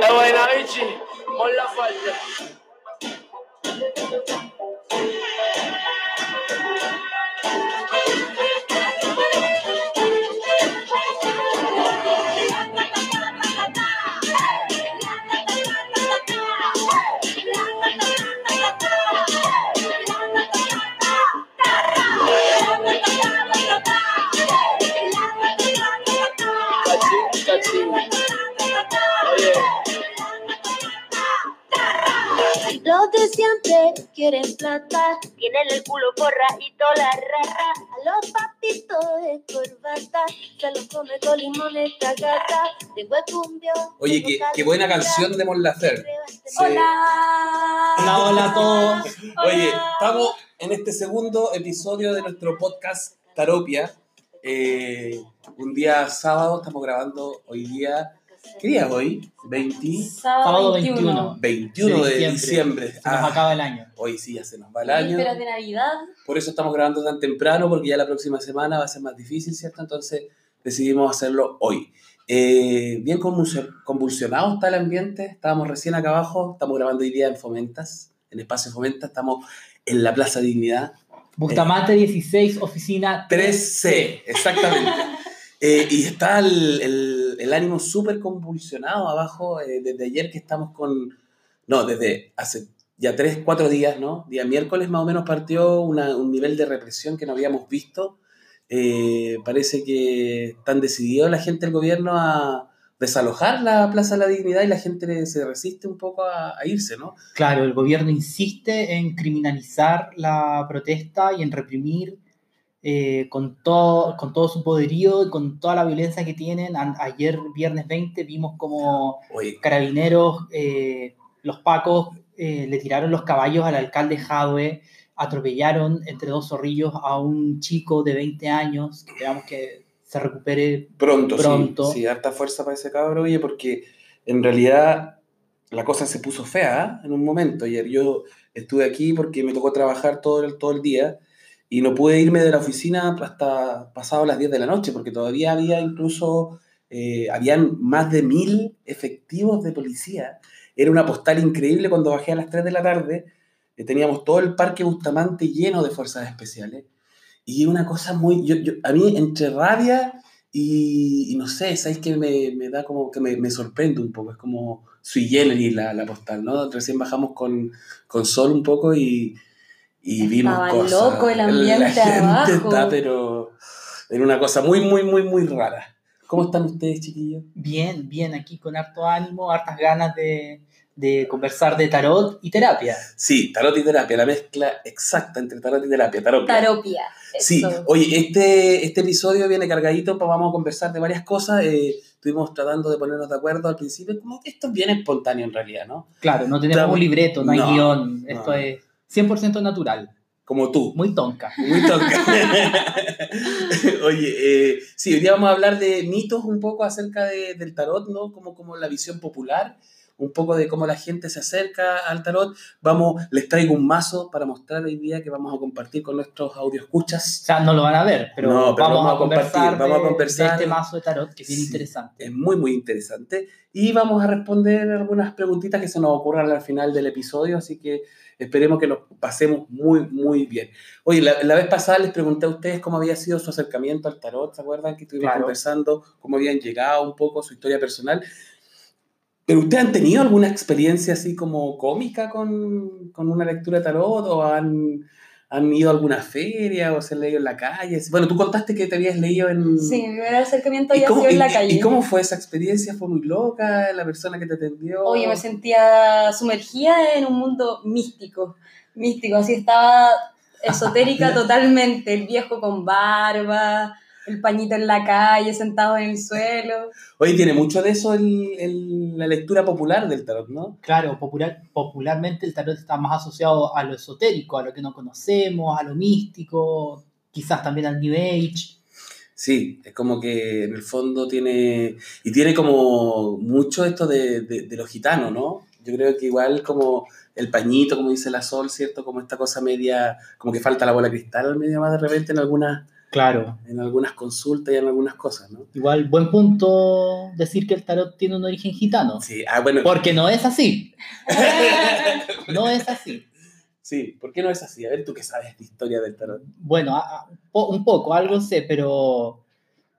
La buena bichi, con la falda. Cachín, Oye, qué, qué buena canción de Mon Laferte. Sí. Hola. Hola, hola a todos. Oye, estamos en este segundo episodio de nuestro podcast Taropia. Eh, un día sábado, estamos grabando hoy día. ¿Qué día es hoy? 20, Sábado 21. 21 de de diciembre. Se nos Ah, acaba el año. hoy sí ya se nos va el año. Vísperas de Navidad. Por eso estamos grabando tan temprano, porque ya la próxima semana va a ser más difícil, ¿cierto? Entonces decidimos hacerlo hoy. Eh, bien convulsion- convulsionado está el ambiente, estábamos recién acá abajo, estamos grabando hoy día en Fomentas, en Espacio Fomentas, estamos en la Plaza Dignidad, Bustamante 16, oficina 3C, exactamente. Eh, y está el, el- el ánimo súper convulsionado abajo eh, desde ayer que estamos con... No, desde hace ya tres, cuatro días, ¿no? Día miércoles más o menos partió una- un nivel de represión que no habíamos visto. Eh, parece que están decididos la gente del gobierno a desalojar la Plaza de la Dignidad y la gente se resiste un poco a, a irse, ¿no? Claro, el gobierno insiste en criminalizar la protesta y en reprimir eh, con, todo, con todo su poderío y con toda la violencia que tienen. A- ayer, viernes 20, vimos como Oye, carabineros, eh, los pacos, eh, le tiraron los caballos al alcalde Jadwe, atropellaron entre dos zorrillos a un chico de 20 años, que esperamos que se recupere Pronto, Pronto. Sí, sí, harta fuerza para ese cabro, oye, porque en realidad la cosa se puso fea ¿ah? en un momento. Ayer yo estuve aquí porque me tocó trabajar todo el, todo el día y no pude irme de la oficina hasta pasado las 10 de la noche, porque todavía había incluso, eh, habían más de mil efectivos de policía. Era una postal increíble cuando bajé a las 3 de la tarde. Eh, teníamos todo el parque Bustamante lleno de fuerzas especiales. Y una cosa muy, yo, yo- a mí entre rabia y, y no sé, ¿sabes que me, me da como que me, me sorprende un poco? Es como sui generis la, la postal, ¿no? Recién bajamos con, con Sol un poco y, y vimos Estaba cosas. loco el ambiente La gente abajo. está, pero en una cosa muy, muy, muy, muy rara. ¿Cómo están ustedes, chiquillos? bien, bien aquí con harto ánimo, hartas ganas de, de conversar de tarot y terapia. Sí, tarot y terapia, la mezcla exacta entre tarot y terapia, tarot. Taropia. Sí, oye, este, este episodio viene cargadito, pues vamos a conversar de varias cosas. eh, estuvimos tratando de ponernos de acuerdo al principio, como que esto es bien espontáneo en realidad, ¿no? Claro, no tenemos Estamos- un libreto, no hay no, guion, esto no. es 100% natural, Como tú. muy tonca. Muy tonca. Oye, eh, sí, hoy día vamos a hablar de mitos un poco acerca de- del tarot, ¿no? Como, como la visión popular, un poco de cómo la gente se acerca al tarot. Vamos, les traigo un mazo para mostrar hoy día que vamos a compartir con nuestros audio O escuchas. sea, no lo van a ver, pero, No, pero vamos, vamos a compartir, vamos a conversar. de este mazo de tarot que es bien Sí. interesante. Es muy, muy interesante. Y vamos a responder algunas preguntitas que se nos ocurran al final del episodio, así que esperemos que nos pasemos muy, muy bien. Oye, la, la vez pasada les pregunté a ustedes cómo había sido su acercamiento al tarot, ¿se acuerdan? Que estuvimos Claro. conversando, cómo habían llegado un poco, su historia personal. ¿Pero ustedes han tenido alguna experiencia así como cómica con, con una lectura de tarot o han, han ido a alguna feria o se han leído en la calle? Bueno, tú contaste que te habías leído en... Sí, mi primer acercamiento ¿Y había cómo, sido en la calle. y cómo fue esa experiencia? ¿Fue muy loca la persona que te atendió? Oye, me sentía sumergida en un mundo místico. Místico, así estaba esotérica totalmente. El viejo con barba, el pañito en la calle, sentado en el suelo. Oye, tiene mucho de eso el- el- la lectura popular del tarot, ¿no? Claro, popular, popularmente el tarot está más asociado a lo esotérico, a lo que no conocemos, a lo místico, quizás también al New Age. Sí, es como que en el fondo tiene... Y tiene como mucho esto de, de, de los gitanos, ¿no? Yo creo que igual como el pañito, como dice la Sol, ¿cierto? Como esta cosa media, como que falta la bola cristal al medio más de repente en algunas, Claro. en algunas consultas y en algunas cosas, ¿no? Igual, buen punto decir que el tarot tiene un origen gitano. Sí, ah, bueno, Porque no es así. No es así. sí, ¿por qué no es así? A ver, tú que sabes de historia del tarot. Bueno, a- a- po- un poco, algo sé, pero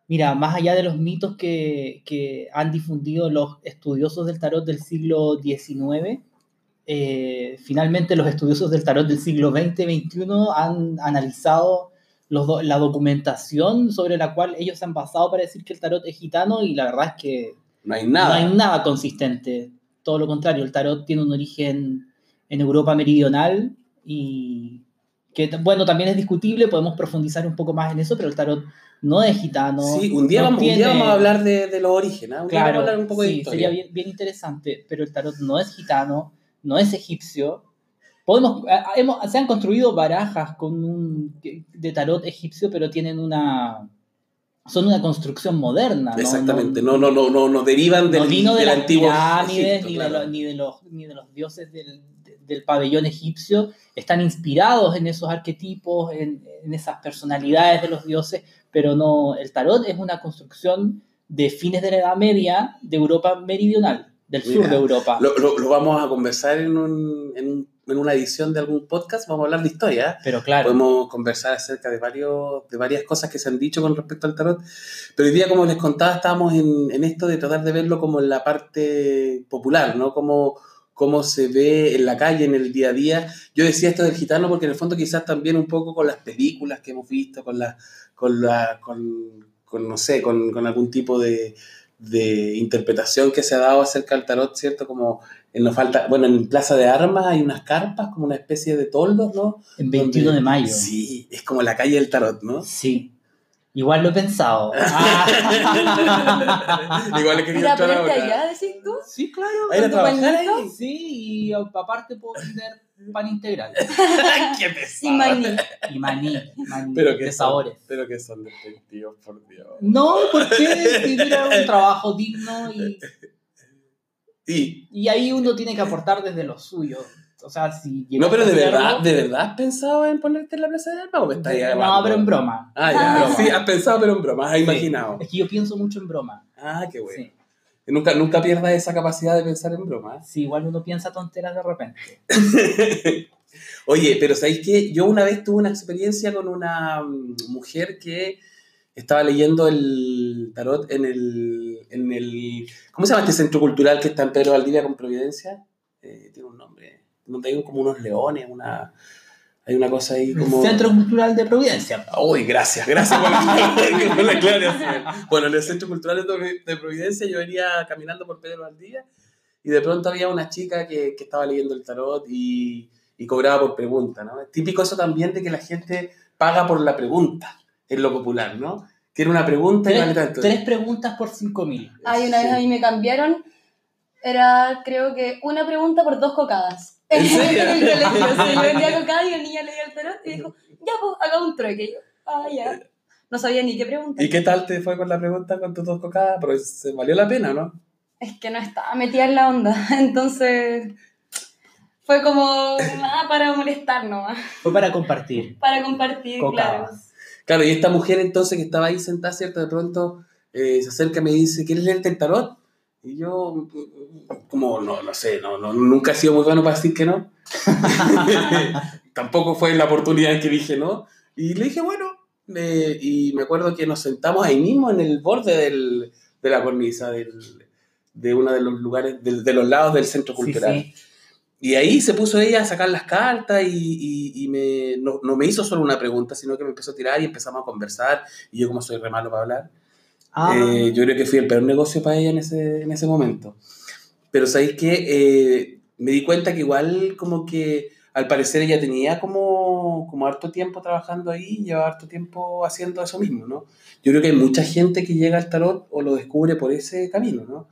mira, más allá de los mitos que, que han difundido los estudiosos del tarot del siglo XIX, eh, finalmente los estudiosos del tarot del siglo XX XXI han analizado los do- la documentación sobre la cual ellos se han basado para decir que el tarot es gitano y la verdad es que No hay nada. no hay nada consistente. Todo lo contrario, el tarot tiene un origen en Europa meridional y que, bueno, también es discutible, podemos profundizar un poco más en eso, pero el tarot no es gitano. Sí, un día, no vamos, un día tiene- vamos a hablar de, de los orígenes, ¿ah? un día Claro, vamos a hablar un poco de sí, historia. sería bien, bien interesante, pero el tarot no es gitano, no es egipcio. Podemos, hemos- se han construido barajas con un, de tarot egipcio, pero tienen una... Son una construcción moderna. ¿no? Exactamente, no, no, no, no, no derivan del, no vino de del las antiguo pirámides Egipto, ni, claro. de los, ni, de los, ni de los dioses del, de- del pabellón egipcio. Están inspirados en esos arquetipos, en, en esas personalidades de los dioses, pero no, el tarot es una construcción de fines de la Edad Media de Europa meridional, del sur de Europa. Lo, lo- lo vamos a conversar en, un, en, un- en una edición de algún podcast, vamos a hablar de historia. ¿eh? pero claro, Podemos conversar acerca de, varios, de varias cosas que se han dicho con respecto al tarot. Pero hoy día, como les contaba, estábamos en, en esto de tratar de verlo como en la parte popular, ¿no? Como cómo se ve en la calle, en el día a día. Yo decía esto del gitano porque en el fondo quizás también un poco con las películas que hemos visto, con la, con la, con, con, no sé, con, con algún tipo de, de interpretación que se ha dado acerca del tarot, ¿cierto? Como falta, bueno, en Plaza de Armas hay unas carpas, como una especie de toldos, ¿no? en 21 de mayo. Sí, es como la calle del tarot, ¿no? Sí. Igual lo he pensado. Igual he querido entrar ahora. allá, decís tú. Sí, claro. ¿A ir a. Sí, y aparte puedo vender pan integral. ¡Qué Y pesado! maní. Y maní, maní Pero que sabores. Pero que son despectivos, por Dios. No, porque si mira un trabajo digno y, Y, y ahí uno tiene que aportar desde lo suyo. O sea, si no, pero de verdad, ¿de verdad has pensado en ponerte en la Plaza de Armas o me estás No, pero en broma. Ah, ya, Ah. sí, has pensado, pero en broma, has Sí. imaginado. Es que yo pienso mucho en broma. Ah, qué bueno. Sí. Nunca, nunca pierdas esa capacidad de pensar en broma. Sí, igual uno piensa tonteras de repente. Oye, pero ¿sabéis qué? Yo una vez tuve una experiencia con una mm, mujer que estaba leyendo el tarot en el, en el... ¿Cómo se llama este centro cultural que está en Pedro Valdivia con Providencia? Eh, tiene un nombre. Donde hay como unos leones, una... Hay una cosa ahí como... Centro Cultural de Providencia. Uy, gracias, gracias por la, por la aclaración. Bueno, en el Centro Cultural de de Providencia yo venía caminando por Pedro Valdivia y de pronto había una chica que, que estaba leyendo el tarot y, y cobraba por pregunta, ¿no? Es típico eso también de que la gente paga por la pregunta en lo popular, ¿no? Tiene una pregunta y vale Tres, tanto. tres preguntas por cinco mil. Ay, una vez a mí me cambiaron. Era, creo que, una pregunta por dos cocadas. ¿En serio? en el colegio. Sea, yo vendía cocada y el niño leía el tarot y dijo, ya, pues, haga un trueque. Y yo, ah, ya. No sabía ni qué pregunta. ¿Y qué tal te fue con la pregunta con tus dos cocadas? Pero se valió la pena, ¿no? Es que no estaba metida en la onda. Entonces, fue como, ah, para molestar nomás. Fue para compartir. Para compartir, claro. Claro, y esta mujer entonces que estaba ahí sentada, ¿cierto? De pronto eh, se acerca y me dice, ¿quieres leerte el tarot? Y yo, como, no, no sé, no, no, nunca he sido muy bueno para decir que no. Tampoco fue la oportunidad que dije no. Y le dije, bueno, eh, y me acuerdo que nos sentamos ahí mismo en el borde del, de la cornisa, del, de uno de los lugares, de, de los lados del centro Sí, cultural. sí. Y ahí se puso ella a sacar las cartas y, y- y me, no, no me hizo solo una pregunta, sino que me empezó a tirar y empezamos a conversar. Y yo como soy re malo para hablar, Ah, eh, yo creo que fui el peor negocio para ella en ese, en ese momento. Pero sabéis que me di cuenta que igual como que al parecer ella tenía como, como harto tiempo trabajando ahí, llevaba harto tiempo haciendo eso mismo, ¿no? Yo creo que hay mucha gente que llega al tarot o lo descubre por ese camino, ¿no?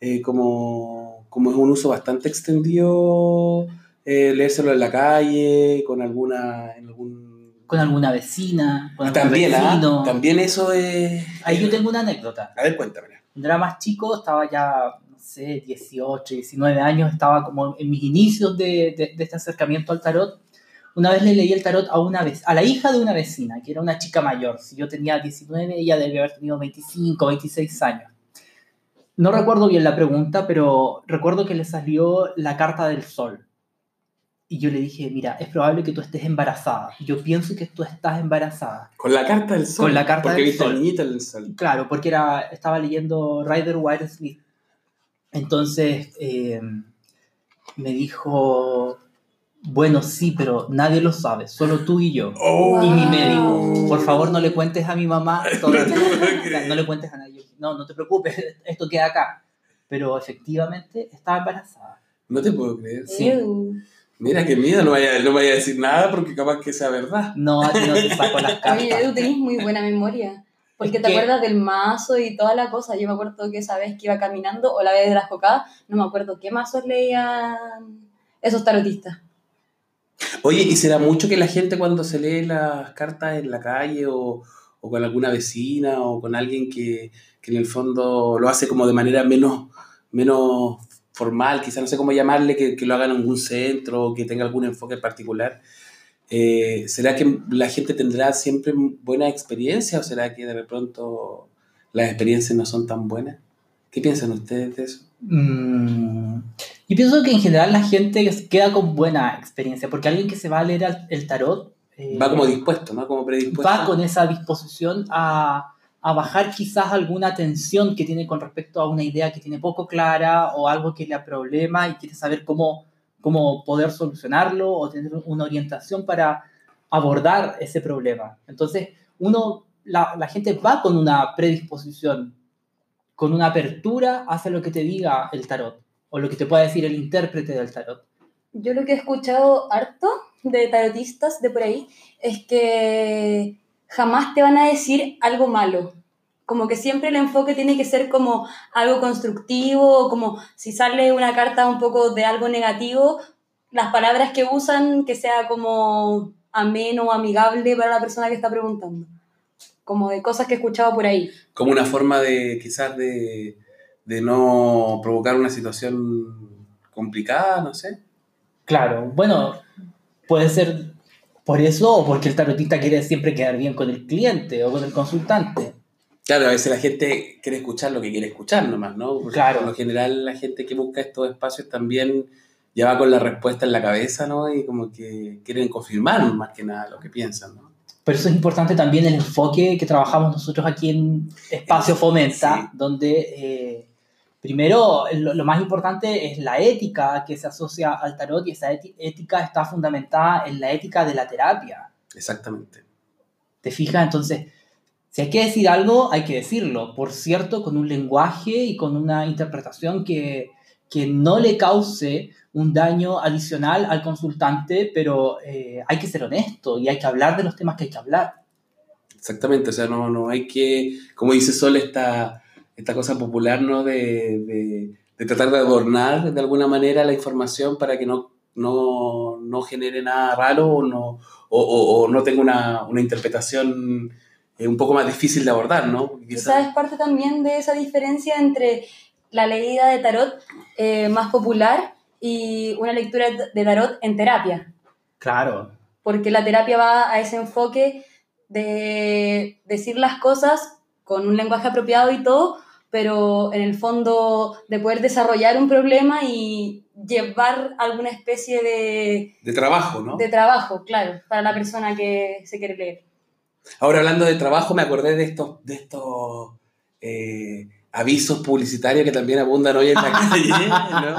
Eh, como, como es un uso bastante extendido, eh, leérselo en la calle, con alguna, en algún... con alguna vecina, con algún También, ¿ah? vecino. También eso es... Ahí yo tengo una anécdota. A ver, cuéntame. Cuando era más chico, estaba ya, no sé, 18, 19 años, estaba como en mis inicios de, de- de este acercamiento al tarot. Una vez le leí el tarot a una vez, a la hija de una vecina, que era una chica mayor. Si yo tenía 19, ella debía haber tenido 25, 26 años. No recuerdo bien la pregunta, pero recuerdo que le salió la carta del sol. Y yo le dije, mira, es probable que tú estés embarazada. Yo pienso que tú estás embarazada. Con la carta del sol. Con la carta porque del sol. al niñito del sol. Claro, porque era, estaba leyendo Rider Waite Smith. Entonces eh, me dijo, bueno, sí, pero nadie lo sabe, solo tú y yo. Oh. Y mi médico, por favor no le cuentes a mi mamá todavía. O sea, no le cuentes a nadie. No, no te preocupes, esto queda acá. Pero efectivamente estaba embarazada. No te puedo creer. Sí. Ew. Mira qué miedo, no vaya, no vaya a decir nada porque capaz que sea verdad. No, a ti no te saco las Oye, Edu, cartas. tenés muy buena memoria. Porque te que- acuerdas del mazo y toda la cosa. Yo me acuerdo que esa vez que iba caminando, o la vez de las cocadas, no me acuerdo qué mazos leían esos tarotistas. Oye, ¿y será mucho que la gente cuando se lee las cartas en la calle o, o con alguna vecina o con alguien que, que en el fondo lo hace como de manera menos, menos formal, quizá no sé cómo llamarle, que, que lo hagan en algún centro o que tenga algún enfoque particular? Eh, ¿Será que la gente tendrá siempre buena experiencia o será que de pronto las experiencias no son tan buenas? ¿Qué piensan ustedes de eso? Mm, pienso que en general la gente queda con buena experiencia, porque alguien que se va a leer el tarot eh, Va como dispuesto, ¿no? Como predispuesto. va con esa disposición a, a bajar quizás alguna tensión que tiene con respecto a una idea que tiene poco clara o algo que le problema y quiere saber cómo, cómo poder solucionarlo o tener una orientación para abordar ese problema. Entonces, uno, la, la gente va con una predisposición, con una apertura hacia lo que te diga el tarot o lo que te pueda decir el intérprete del tarot. Yo lo que he escuchado harto de tarotistas de por ahí es que jamás te van a decir algo malo. Como que siempre el enfoque tiene que ser como algo constructivo, como si sale una carta un poco de algo negativo, las palabras que usan que sea como ameno o amigable para la persona que está preguntando. Como de cosas que he escuchado por ahí. como una forma de quizás de, de no provocar una situación complicada, no sé. Claro, bueno, puede ser por eso o porque el tarotista quiere siempre quedar bien con el cliente o con el consultante. Claro, a veces la gente quiere escuchar lo que quiere escuchar nomás, ¿no? Porque Claro. Por lo general la gente que busca estos espacios también ya va con la respuesta en la cabeza, ¿no? Y como que quieren confirmar más que nada lo que piensan, ¿no? Por eso es importante también el enfoque que trabajamos nosotros aquí en Espacio Fomenta, Sí. donde eh, primero lo, lo más importante es la ética que se asocia al tarot y esa éti- ética está fundamentada en la ética de la terapia. Exactamente. ¿Te fijas? Entonces, si hay que decir algo, hay que decirlo. Por cierto, con un lenguaje y con una interpretación que, que no le cause un daño adicional al consultante, pero eh, hay que ser honesto y hay que hablar de los temas que hay que hablar. Exactamente, o sea, no, no hay que, como dice Sol, esta, esta cosa popular, ¿no? De, de, de tratar de adornar de alguna manera la información para que no, no, no genere nada raro o no, o, o- o no tenga una, una interpretación eh, un poco más difícil de abordar, ¿no? Quizá- Quizás es parte también de esa diferencia entre la leída de tarot eh, más popular y una lectura de tarot en terapia. Claro. Porque la terapia va a ese enfoque de decir las cosas con un lenguaje apropiado y todo, pero en el fondo de poder desarrollar un problema y llevar alguna especie de, de trabajo, ¿no? de trabajo, claro, para la persona que se quiere leer. Ahora hablando de trabajo, me acordé de estos, de estos eh, avisos publicitarios que también abundan hoy en la calle, ¿no?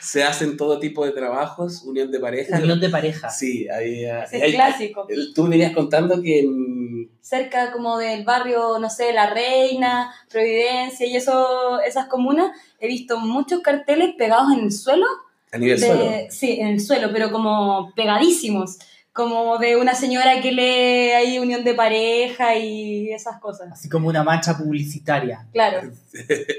Se hacen todo tipo de trabajos, unión de parejas. Unión de pareja. Sí, Ese es clásico. Tú me venías contando que en- cerca como del barrio, no sé, La Reina, Providencia y eso, esas comunas, he visto muchos carteles pegados en el suelo. a nivel de- suelo. Sí, en el suelo, pero como pegadísimos. Como de una señora que lee ahí unión de pareja y esas cosas. Así como una mancha publicitaria. Claro.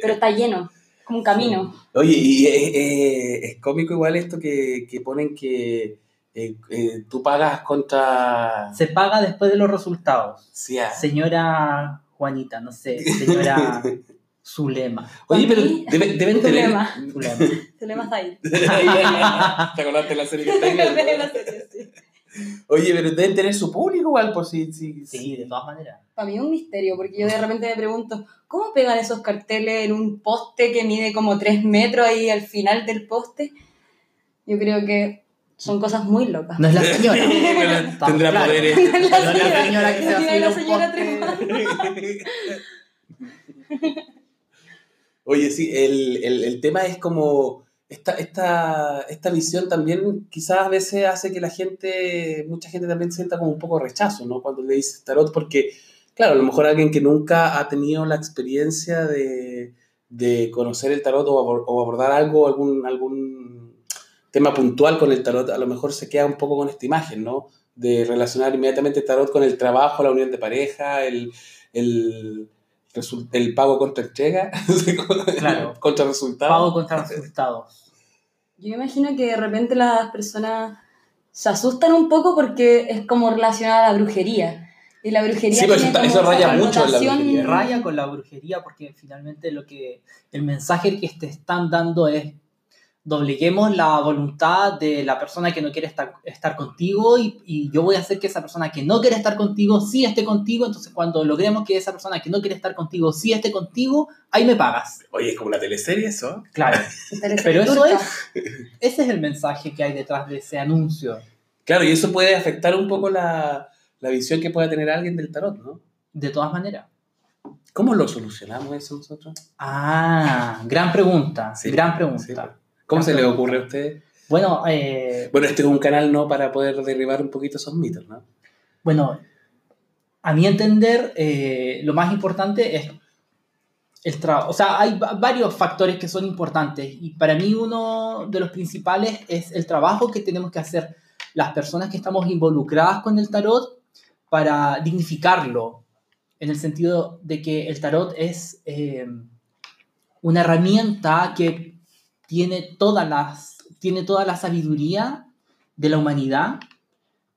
Pero está lleno, como un camino. Oye, y eh, eh, es cómico igual esto que, que ponen que eh, eh, tú pagas contra... Se paga después de los resultados. Sí, ah. Señora Juanita, no sé, señora Zulema. Oye, pero debe- deben tener. Zulema. Zulema. Zulema Zaid. ¿Te acordaste de la serie que está ahí? De la serie, sí. Oye, pero deben tener su público igual, por si. si, Sí, de todas maneras. Para mí es un misterio, porque yo de repente me pregunto, ¿cómo pegan esos carteles en un poste que mide como 3 metros ahí al final del poste? Yo creo que son cosas muy locas. No es la señora. Tendrá poderes. No es la No es la señora, señora que se va a no es la señora trepada. Oye, sí, el, el, el tema es como. Esta, esta, esta visión también quizás a veces hace que la gente, mucha gente también sienta como un poco rechazo, ¿no? Cuando le dices tarot, porque, claro, a lo mejor alguien que nunca ha tenido la experiencia de, de conocer el tarot o, abor- o abordar algo, algún, algún tema puntual con el tarot, a lo mejor se queda un poco con esta imagen, ¿no? De relacionar inmediatamente el tarot con el trabajo, la unión de pareja, el, el, el pago contra entrega, Claro. contra resultado. Pago contra resultados. Yo me imagino que de repente las personas se asustan un poco porque es como relacionada a la brujería. Y la brujería Sí, pues tiene eso- como eso esa raya mucho en la brujería. Raya con la brujería porque finalmente lo que el mensaje que te están dando es dobleguemos la voluntad de la persona que no quiere estar, estar contigo y, y yo voy a hacer que esa persona que no quiere estar contigo sí esté contigo, entonces cuando logremos que esa persona que no quiere estar contigo sí esté contigo, ahí me pagas. Oye, es como una teleserie eso. Claro, pero eso es, ese es el mensaje que hay detrás de ese anuncio. Claro, y eso puede afectar un poco la, la visión que pueda tener alguien del tarot, ¿no? De todas maneras. ¿Cómo lo solucionamos eso nosotros? Ah, gran pregunta, Sí, gran Sí. ¿Cómo se le ocurre a usted? Bueno, eh, Bueno, este es un canal no para poder derribar un poquito esos mitos, ¿no? Bueno, a mi entender, eh, lo más importante es el trabajo. O sea, hay va- varios factores que son importantes y para mí uno de los principales es el trabajo que tenemos que hacer las personas que estamos involucradas con el tarot para dignificarlo, en el sentido de que el tarot es eh, una herramienta que tiene todas las tiene toda la sabiduría de la humanidad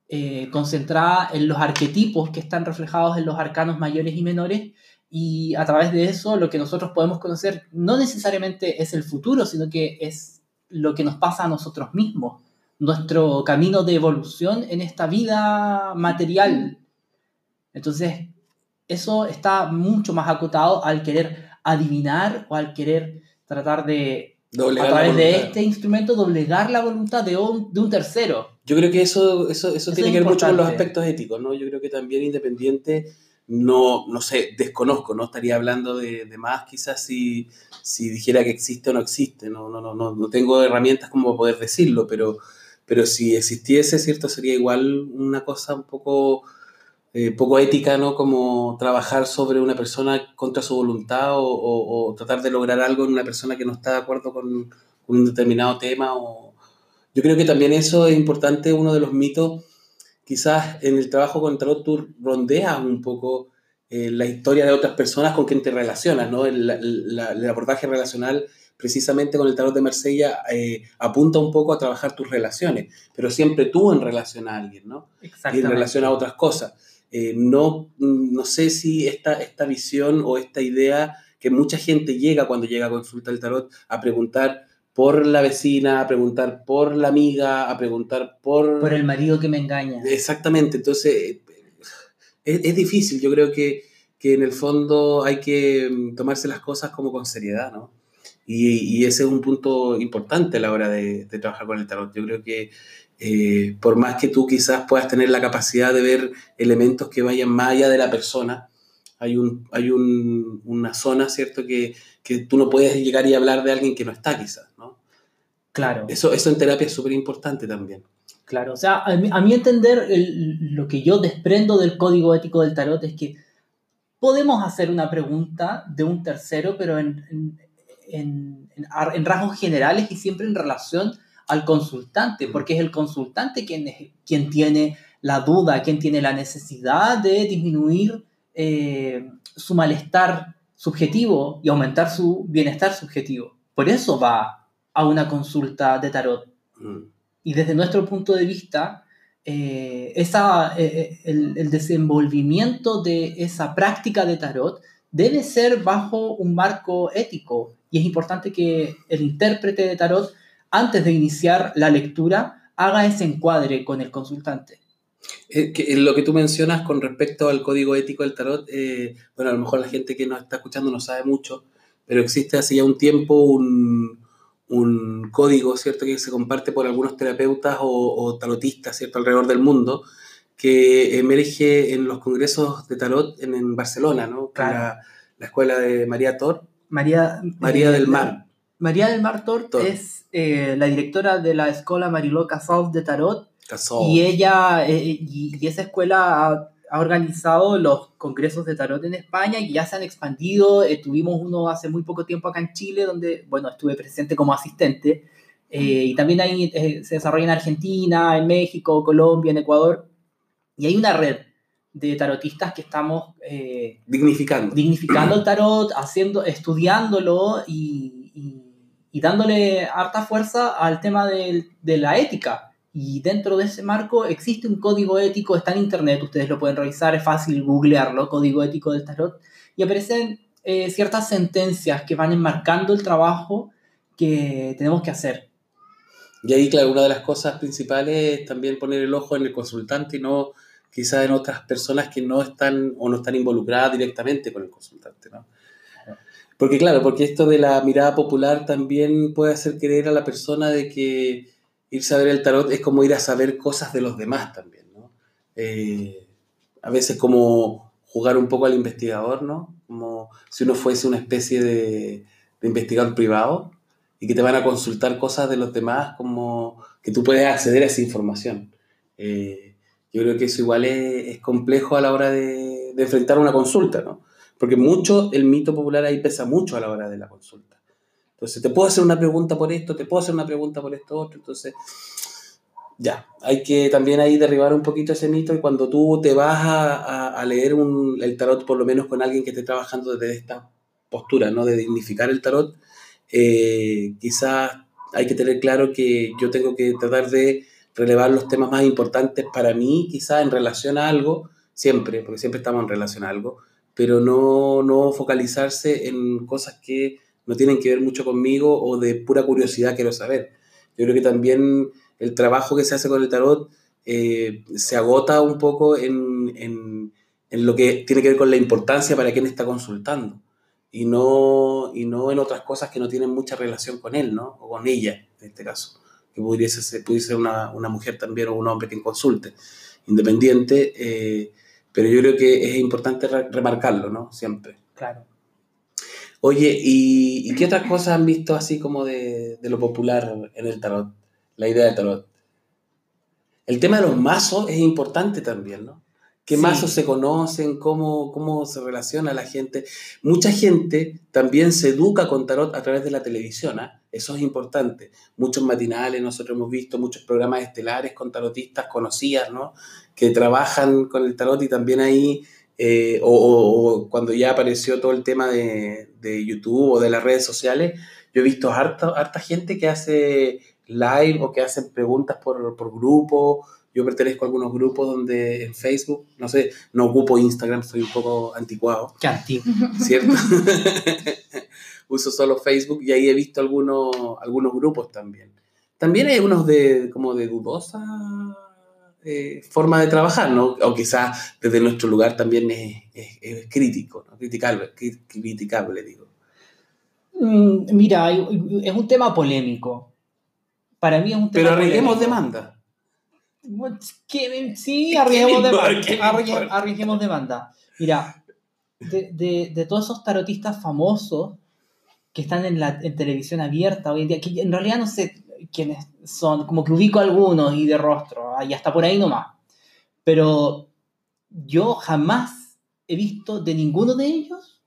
eh, concentrada en los arquetipos que están reflejados en los arcanos mayores y menores y a través de eso lo que nosotros podemos conocer no necesariamente es el futuro, sino que es lo que nos pasa a nosotros mismos, nuestro camino de evolución en esta vida material. Entonces, eso está mucho más acotado al querer adivinar o al querer tratar de, Doblegar a través de este instrumento, doblegar la voluntad de un, de un tercero. Yo creo que eso, eso, eso, Eso tiene es que ver mucho con los aspectos éticos, ¿no? Yo creo que también independiente, no, no sé, desconozco, no estaría hablando de, de más quizás si, si dijera que existe o no existe, no, no, no, no, no tengo herramientas como poder decirlo, pero, pero si existiese, ¿cierto? Sería igual una cosa un poco, eh, poco ética, ¿no? Como trabajar sobre una persona contra su voluntad o, o- o tratar de lograr algo en una persona que no está de acuerdo con, con un determinado tema o, yo creo que también eso es importante, uno de los mitos, quizás en el trabajo con tarot tú rondeas un poco eh, la historia de otras personas con quien te relacionas, ¿no? El, la- el abordaje relacional precisamente con el tarot de Marsella eh, apunta un poco a trabajar tus relaciones, pero siempre tú en relación a alguien, ¿no? y en relación a otras cosas. Eh, no, no sé si esta, esta visión o esta idea que mucha gente llega cuando llega a consulta el tarot a preguntar por la vecina, a preguntar por la amiga, a preguntar por... Por el marido que me engaña. Exactamente, entonces es, es difícil, yo creo que, que en el fondo hay que mm, tomarse las cosas como con seriedad, ¿no? Y, y ese es un punto importante a la hora de, de trabajar con el tarot. Yo creo que eh, por más que tú quizás puedas tener la capacidad de ver elementos que vayan más allá de la persona, hay, un, hay un- una zona, ¿cierto?, que, que tú no puedes llegar y hablar de alguien que no está quizás, ¿no? Claro, Eso, eso en terapia es súper importante también. claro. O sea, a mi, a mi entender, el- lo que yo desprendo del código ético del tarot es que podemos hacer una pregunta de un tercero, pero en, en, en- en rasgos generales y siempre en relación al consultante, porque es el consultante quien, quien tiene la duda, quien tiene la necesidad de disminuir eh, su malestar subjetivo y aumentar su bienestar subjetivo. Por eso va a una consulta de tarot. Mm. Y desde nuestro punto de vista, eh, esa, eh, el, el desenvolvimiento de esa práctica de tarot debe ser bajo un marco ético y es importante que el intérprete de tarot, antes de iniciar la lectura, haga ese encuadre con el consultante. Eh, que- lo que tú mencionas con respecto al código ético del tarot, eh, bueno, a lo mejor la gente que nos está escuchando no sabe mucho, pero existe hace ya un tiempo un, un código, ¿cierto?, que se comparte por algunos terapeutas o, o tarotistas, ¿cierto?, alrededor del mundo, que emerge en los congresos de tarot en, en Barcelona, ¿no? Claro. La, la escuela de María Tor, María, María eh, del Mar. María del Mar Tort Tort. es eh, la directora de la escuela Mariló Casals de Tarot Casó. y ella eh, y, y esa escuela ha, ha organizado los congresos de tarot en España y ya se han expandido. Eh, tuvimos uno hace muy poco tiempo acá en Chile donde, bueno, estuve presente como asistente. Eh, y también ahí se desarrolla en Argentina, en México, Colombia, en Ecuador. Y hay una red de tarotistas que estamos Dignificando. dignificando el tarot, haciendo, estudiándolo y, y- y dándole harta fuerza al tema del- de la ética. Y dentro de ese marco existe un código ético, está en internet, ustedes lo pueden revisar, es fácil googlearlo, código ético del tarot, y aparecen eh, ciertas sentencias que van enmarcando el trabajo que tenemos que hacer. Y ahí, claro, una de las cosas principales es también poner el ojo en el consultante y no quizás en otras personas que no están o no están involucradas directamente con el consultante, ¿no? Porque claro, porque esto de la mirada popular también puede hacer creer a la persona de que irse a ver el tarot es como ir a saber cosas de los demás también, ¿no? Eh, a veces como jugar un poco al investigador, ¿no? Como si uno fuese una especie de, de investigador privado y que te van a consultar cosas de los demás como que tú puedes acceder a esa información. Eh, yo creo que eso igual es, es complejo a la hora de, de enfrentar una consulta, ¿no? Porque mucho, el mito popular ahí pesa mucho a la hora de la consulta. Entonces, te puedo hacer una pregunta por esto, te puedo hacer una pregunta por esto otro, entonces, ya, hay que también ahí derribar un poquito ese mito y cuando tú te vas a, a- a leer un- el tarot, por lo menos con alguien que esté trabajando desde esta postura, ¿no? De dignificar el tarot, eh, quizás hay que tener claro que yo tengo que tratar de relevar los temas más importantes para mí, quizás en relación a algo, siempre, porque siempre estamos en relación a algo, pero no, no focalizarse en cosas que no tienen que ver mucho conmigo o de pura curiosidad quiero saber. Yo creo que también el trabajo que se hace con el tarot eh, se agota un poco en, en, en lo que tiene que ver con la importancia para quien está consultando y no, y no en otras cosas que no tienen mucha relación con él, ¿no? O con ella, en este caso. Que pudiese ser, pudiese ser una, una mujer también o un hombre que consulte, independiente, eh, pero yo creo que es importante re- remarcarlo, ¿no? Siempre. Claro. Oye, ¿y, y qué otras cosas han visto así como de, de lo popular en el tarot? La idea del tarot. El tema de los mazos es importante también, ¿no? ¿Qué Sí. mazos se conocen? ¿Cómo, ¿Cómo se relaciona la gente? Mucha gente también se educa con tarot a través de la televisión, ¿ah? Eso es importante. Muchos matinales, nosotros hemos visto muchos programas estelares con tarotistas conocidas, ¿no? Que trabajan con el tarot y también ahí, eh, o, o- o cuando ya apareció todo el tema de, de YouTube o de las redes sociales, yo he visto harta, harta gente que hace live o que hacen preguntas por, por grupo. Yo pertenezco a algunos grupos donde en Facebook, no sé, no ocupo Instagram, soy un poco anticuado. Qué antiguo. ¿cierto? Uso solo Facebook y ahí he visto algunos, algunos grupos también. También hay unos de como de dudosa eh, forma de trabajar, ¿no? O quizás desde nuestro lugar también es, es- es crítico, ¿no? Criticable, cri- criticable, digo. Mm, Mira, es un tema polémico. Para mí es un tema Pero polémico. demanda. Sí, arriesguemos, ¿Qué me demanda, arriesguemos demanda. Mira, de, de- de todos esos tarotistas famosos que están en la en televisión abierta hoy en día, que en realidad no sé quiénes son, como que ubico algunos y de rostro, y hasta por ahí nomás. Pero yo jamás he visto de ninguno de ellos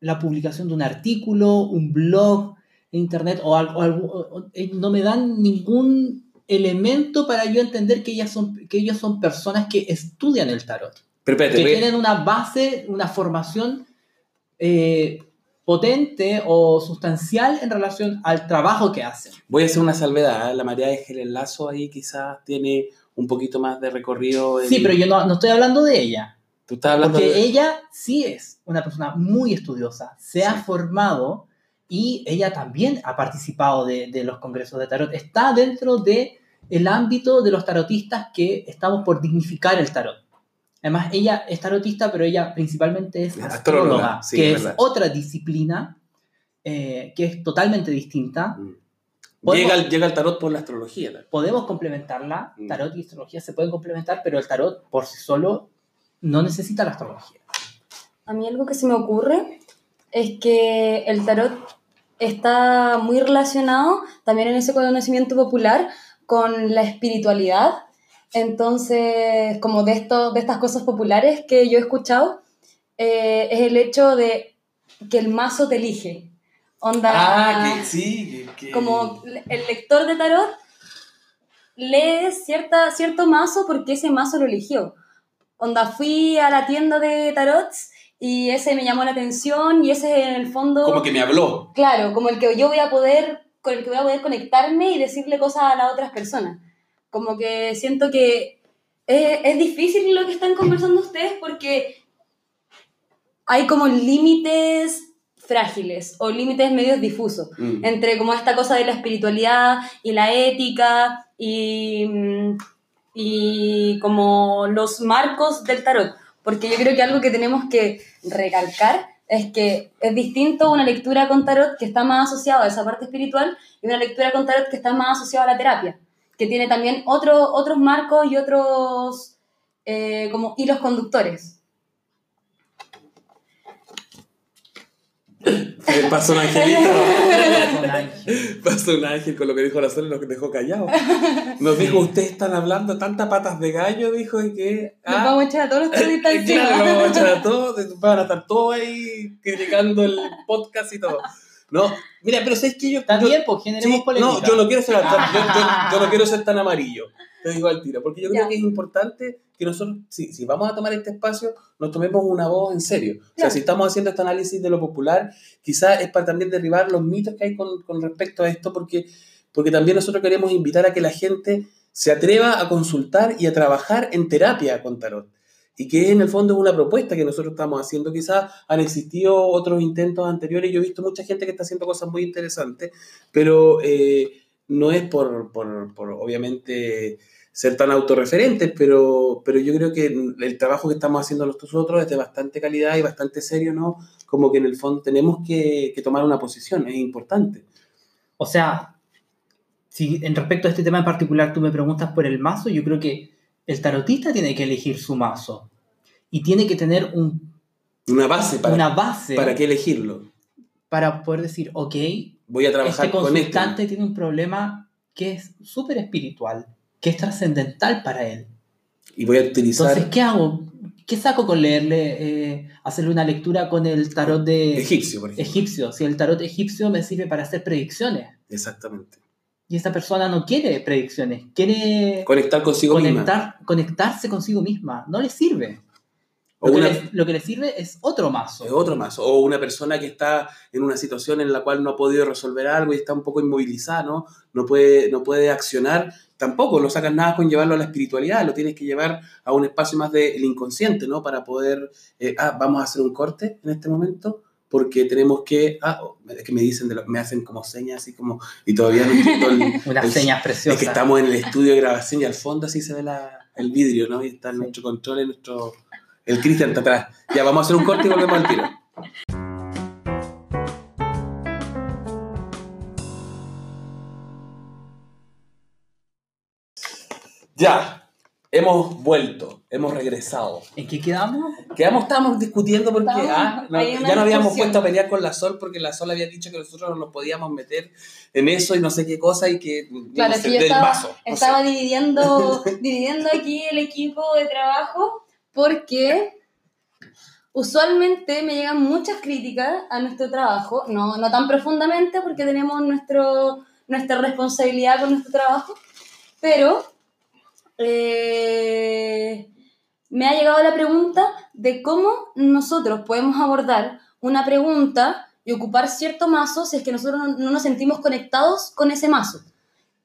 la publicación de un artículo, un blog en internet o algo, algo- o- o- eh, no me dan ningún elemento para yo entender que ellas son que ellos son personas que estudian el tarot, Pero espérate, que voy- tienen una base, una formación eh, potente o sustancial en relación al trabajo que hacen. Voy a hacer una salvedad. ¿eh? La María Ángeles Lazo ahí quizás tiene un poquito más de recorrido. en- Sí, pero yo no, no estoy hablando de ella. Tú estás hablando Porque de... ella sí es una persona muy estudiosa, se ha Sí. formado y ella también ha participado de, de los congresos de tarot. Está dentro de el ámbito de los tarotistas que estamos por dignificar el tarot. Además, ella es tarotista, pero ella principalmente es astróloga, astróloga, sí, que es verdad. otra disciplina eh, que es totalmente distinta. Mm. Podemos- Llega, el- llega el tarot por la astrología. ¿no? Podemos complementarla, Mm. tarot y astrología se pueden complementar, pero el tarot por sí solo no necesita la astrología. A mí algo que se me ocurre es que el tarot está muy relacionado también en ese conocimiento popular con la espiritualidad. Entonces, como de, esto, de estas cosas populares que yo he escuchado, eh, es el hecho de que el mazo te elige. Onda, Ah, que sí, que... que- como el lector de tarot lee cierta, cierto mazo porque ese mazo lo eligió. Onda, fui a la tienda de tarots y ese me llamó la atención y ese en el fondo, Como que me habló. claro, como el que yo voy a poder, con el que voy a poder conectarme y decirle cosas a las otras personas. Como que siento que es, es difícil lo que están conversando ustedes porque hay como límites frágiles o límites medios difusos Mm. entre como esta cosa de la espiritualidad y la ética y, mm, y como los marcos del tarot. Porque yo creo que algo que tenemos que recalcar es que es distinto una lectura con tarot que está más asociada a esa parte espiritual y una lectura con tarot que está más asociada a la terapia, que tiene también otro, otros marcos y otros eh, como hilos conductores. Eh, Pasó un angelito. Pasó un ángel con lo que dijo la Sol y nos dejó callados. Nos dijo, ustedes están hablando tantas patas de gallo, dijo, y que... Nos ah, vamos a echar a todos los claro, lo vamos a echar a todos, van a estar todos ahí criticando el podcast y todo. No, mira, pero ¿sabes qué? Yo, Está yo- bien, pues generemos Sí, polémica. no, yo no quiero ser tan, yo, yo- yo no quiero ser tan amarillo. Te digo al tiro, porque yo creo Ya. que es importante que nosotros, si, si vamos a tomar este espacio, nos tomemos una voz en serio. O sea, si estamos haciendo este análisis de lo popular, quizás es para también derribar los mitos que hay con, con respecto a esto, porque, porque también nosotros queremos invitar a que la gente se atreva a consultar y a trabajar en terapia con tarot. Y que en el fondo es una propuesta que nosotros estamos haciendo. Quizás han existido otros intentos anteriores. Yo he visto mucha gente que está haciendo cosas muy interesantes, pero eh, no es por, por, por, obviamente ser tan autorreferentes, pero, pero yo creo que el trabajo que estamos haciendo nosotros es de bastante calidad y bastante serio, ¿no? Como que en el fondo tenemos que, que tomar una posición, es importante. O sea, si en respecto a este tema en particular tú me preguntas por el mazo, yo creo que el tarotista tiene que elegir su mazo y tiene que tener un- Una base para, una base para qué elegirlo. para poder decir, ok, Voy a trabajar este con este. consultante tiene un problema que es súper espiritual, que es trascendental para él. Y voy a utilizar Entonces, ¿qué hago? ¿Qué saco con leerle, eh, hacerle una lectura con el tarot de egipcio, por ejemplo. egipcio? Si el tarot egipcio me sirve para hacer predicciones Exactamente. Y esta persona no quiere predicciones, quiere Conectar consigo misma. conectar, conectarse consigo misma, no le sirve. O Lo, que le, lo que le sirve es otro mazo. Es otro más. O una persona que está en una situación en la cual no ha podido resolver algo y está un poco inmovilizada, ¿no? No puede, no puede accionar. Tampoco lo sacas nada con llevarlo a la espiritualidad, lo tienes que llevar a un espacio más del inconsciente, ¿no? Para poder, eh, ah, vamos a hacer un corte en este momento porque tenemos que, ah, es que me dicen, de lo- me hacen como señas así como, y todavía no entiendo el- Unas señas Es preciosas. que estamos en el estudio de grabación y al fondo así se ve la- el vidrio, ¿no? Y está Sí. nuestro control y nuestro... El Cristian está atrás. Ya, vamos a hacer un corte y volvemos al tiro. Ya, hemos vuelto, hemos regresado. ¿En qué quedamos? Quedamos, estábamos discutiendo porque ah, no, ya nos habíamos puesto a pelear con la Sol porque la Sol había dicho que nosotros no nos podíamos meter en eso y no sé qué cosa y que Claro, no sé, yo del estaba, vaso. no sé. estaba dividiendo, dividiendo aquí el equipo de trabajo porque usualmente me llegan muchas críticas a nuestro trabajo, no, no tan profundamente porque tenemos nuestro, nuestra responsabilidad con nuestro trabajo, pero eh, me ha llegado la pregunta de cómo nosotros podemos abordar una pregunta y ocupar cierto mazo si es que nosotros no, no nos sentimos conectados con ese mazo,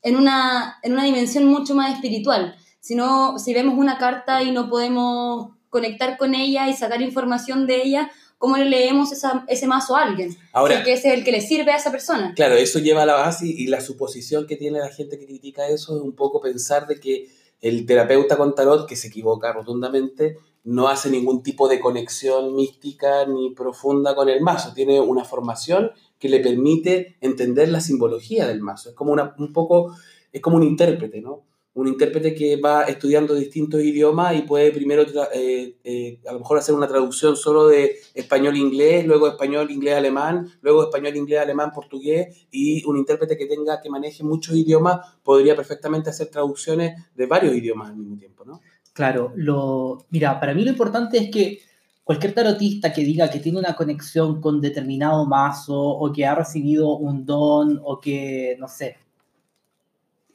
en una, en una dimensión mucho más espiritual. Si, no, si vemos una carta y no podemos conectar con ella y sacar información de ella, ¿cómo le leemos esa- ese mazo a alguien? Ahora- Si es que ese es el que le sirve a esa persona. Claro, eso lleva a la base y, y la suposición que tiene la gente que critica eso es un poco pensar de que el terapeuta con tarot, que se equivoca rotundamente, no hace ningún tipo de conexión mística ni profunda con el mazo. Tiene una formación que le permite entender la simbología del mazo. Es como una, un poco, es como un intérprete, ¿no? Un intérprete que va estudiando distintos idiomas y puede primero eh, eh, a lo mejor hacer una traducción solo de español-inglés, luego español-inglés-alemán, luego español-inglés-alemán-portugués y un intérprete que tenga que maneje muchos idiomas podría perfectamente hacer traducciones de varios idiomas al mismo tiempo, ¿no? Claro, lo, mira, para mí lo importante es que cualquier tarotista que diga que tiene una conexión con determinado mazo o que ha recibido un don o que, no sé,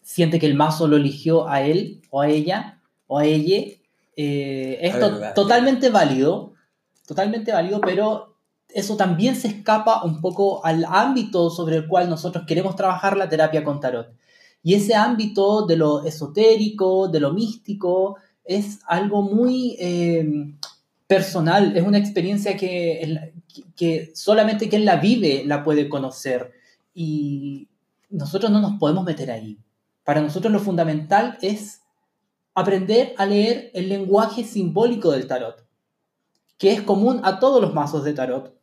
siente que el mazo lo eligió a él o a ella o a ella, eh, es to- totalmente válido, totalmente válido, pero eso también se escapa un poco al ámbito sobre el cual nosotros queremos trabajar la terapia con tarot. Y ese ámbito de lo esotérico, de lo místico, es algo muy eh, personal, es una experiencia que, que solamente quien la vive la puede conocer. Y nosotros no nos podemos meter ahí. Para nosotros lo fundamental es aprender a leer el lenguaje simbólico del tarot, que es común a todos los mazos de tarot.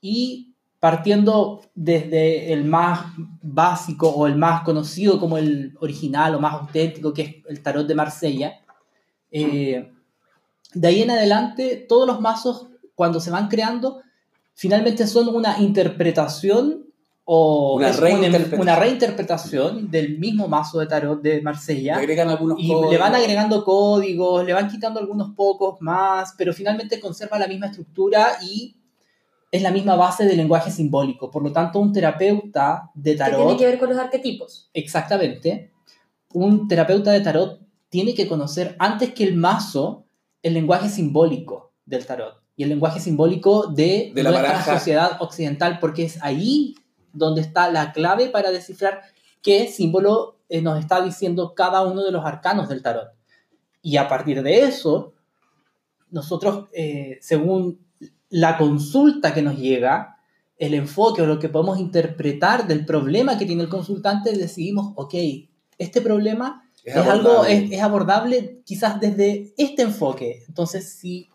Y partiendo desde el más básico o el más conocido como el original o más auténtico, que es el tarot de Marsella, eh, de ahí en adelante todos los mazos cuando se van creando finalmente son una interpretación o Una es reinterpretación. una reinterpretación del mismo mazo de tarot de Le Marsella agregan algunos y códigos. le van agregando códigos, le van quitando algunos pocos más, pero finalmente conserva la misma estructura y es la misma base del lenguaje simbólico. Por lo tanto, un terapeuta de Que tarot, tiene que ver con los arquetipos. exactamente, un terapeuta de tarot tiene que conocer antes que el mazo el lenguaje simbólico del tarot y el lenguaje simbólico de, De la nuestra baraja. sociedad occidental, porque es ahí donde está la clave para descifrar qué símbolo eh, nos está diciendo cada uno de los arcanos del tarot. Y a partir de eso, nosotros, eh, según la consulta que nos llega, el enfoque o lo que podemos interpretar del problema que tiene el consultante, decidimos, ok, este problema es, algo, es, es abordable quizás desde este enfoque. Entonces, si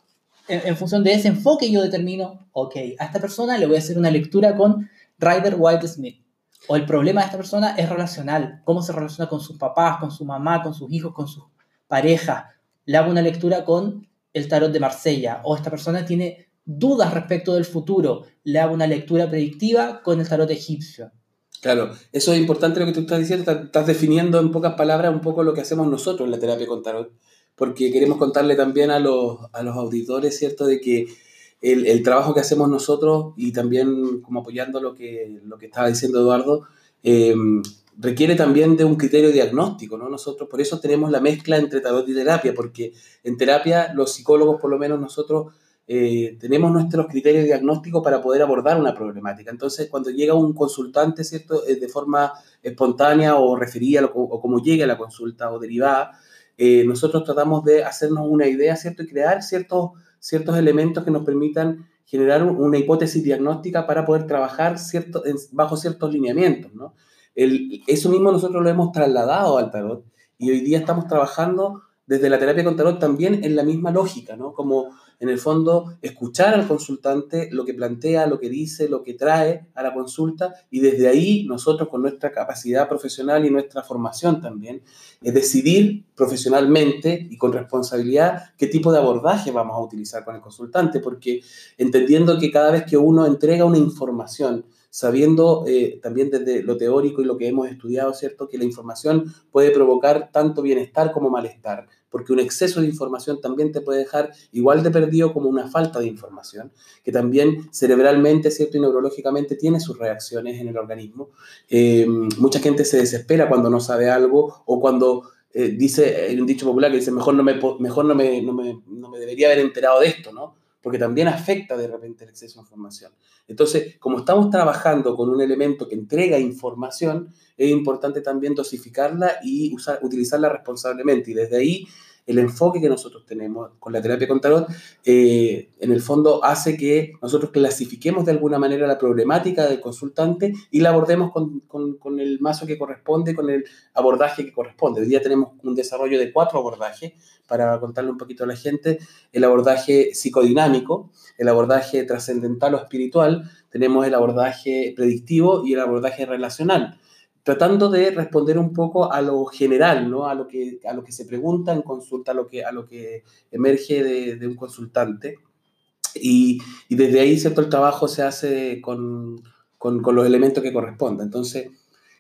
en, en función de ese enfoque yo determino, ok, a esta persona le voy a hacer una lectura con Ryder White Smith. O el problema de esta persona es relacional, cómo se relaciona con sus papás, con su mamá, con sus hijos, con sus parejas. Le hago una lectura con el tarot de Marsella. O esta persona tiene dudas respecto del futuro. Le hago una lectura predictiva con el tarot egipcio. Claro, eso es importante lo que tú estás diciendo, estás- definiendo en pocas palabras un poco lo que hacemos nosotros en la terapia con tarot, porque queremos contarle también a los, a los auditores, ¿cierto?, de que el, trabajo que hacemos nosotros y también como apoyando lo que, lo que estaba diciendo Eduardo, eh, requiere también de un criterio diagnóstico, ¿no? Nosotros por eso tenemos la mezcla entre tarot y terapia, porque en terapia los psicólogos, por lo menos nosotros, eh, tenemos nuestros criterios diagnósticos para poder abordar una problemática. Entonces, cuando llega un consultante, ¿cierto?, Eh, de forma espontánea o referida o, o como llegue a la consulta o derivada, eh, nosotros tratamos de hacernos una idea, ¿cierto?, y crear ciertos, ciertos elementos que nos permitan generar un- una hipótesis diagnóstica para poder trabajar bajo ciertos lineamientos, ¿no? Eso mismo nosotros lo hemos trasladado al tarot y hoy día estamos trabajando desde la terapia con tarot también en la misma lógica, ¿no? Como en el fondo escuchar al consultante lo que plantea, lo que dice, lo que trae a la consulta y desde ahí nosotros con nuestra capacidad profesional y nuestra formación también, es decidir profesionalmente y con responsabilidad qué tipo de abordaje vamos a utilizar con el consultante, porque entendiendo que cada vez que uno entrega una información, sabiendo eh, también desde lo teórico y lo que hemos estudiado, ¿cierto? Que la información puede provocar tanto bienestar como malestar, porque un exceso de información también te puede dejar igual de perdido como una falta de información, que también cerebralmente, ¿cierto? Y neurológicamente tiene sus reacciones en el organismo. Eh, mucha gente se desespera cuando no sabe algo o cuando eh, dice, hay un dicho popular que dice, mejor no me, mejor no me, no me, no me debería haber enterado de esto, ¿no? Porque también afecta de repente el exceso de información. Entonces, como estamos trabajando con un elemento que entrega información, es importante también dosificarla y usar, utilizarla responsablemente. Y desde ahí el enfoque que nosotros tenemos con la terapia con tarot, eh, en el fondo hace que nosotros clasifiquemos de alguna manera la problemática del consultante y la abordemos con, con, con el mazo que corresponde, con el abordaje que corresponde. Hoy día tenemos un desarrollo de cuatro abordajes para contarle un poquito a la gente, el abordaje psicodinámico, el abordaje trascendental o espiritual, tenemos el abordaje predictivo y el abordaje relacional, tratando de responder un poco a lo general, ¿no? a, lo que, a lo que se pregunta en consulta, a lo que, a lo que emerge de, un consultante. Y, y, desde ahí, ¿cierto? El trabajo se hace con, con, con los elementos que correspondan. Entonces,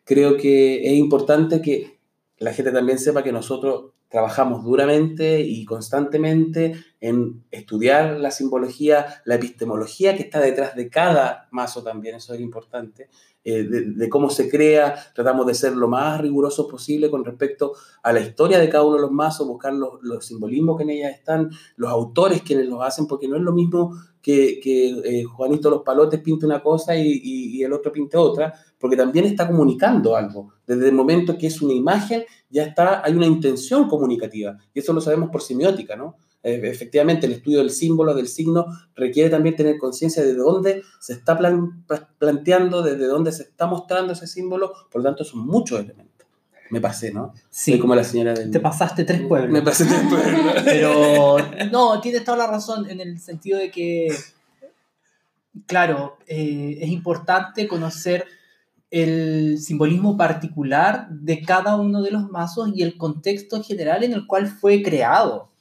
creo que es importante que la gente también sepa que nosotros trabajamos duramente y constantemente en estudiar la simbología, la epistemología que está detrás de cada mazo también, eso es importante, eh, de, cómo se crea, tratamos de ser lo más rigurosos posible con respecto a la historia de cada uno de los mazos, buscar los, los simbolismos que en ellas están, los autores quienes los hacen, porque no es lo mismo que, eh, Juanito Los Palotes pinte una cosa y el otro pinte otra, porque también está comunicando algo. Desde el momento que es una imagen, ya está, hay una intención comunicativa. Y eso lo sabemos por semiótica, ¿no? Eh, efectivamente, el estudio del símbolo, del signo, requiere también tener conciencia de dónde se está plan, planteando, desde dónde se está mostrando ese símbolo. Por lo tanto, son muchos elementos. Me pasé, ¿no? Sí. Soy como la señora del... Te pasaste tres pueblos. Me pasé tres pueblos. Pero no, tienes toda la razón en el sentido de que, claro, eh, es importante conocer el simbolismo particular de cada uno de los mazos y el contexto general en el cual fue creado,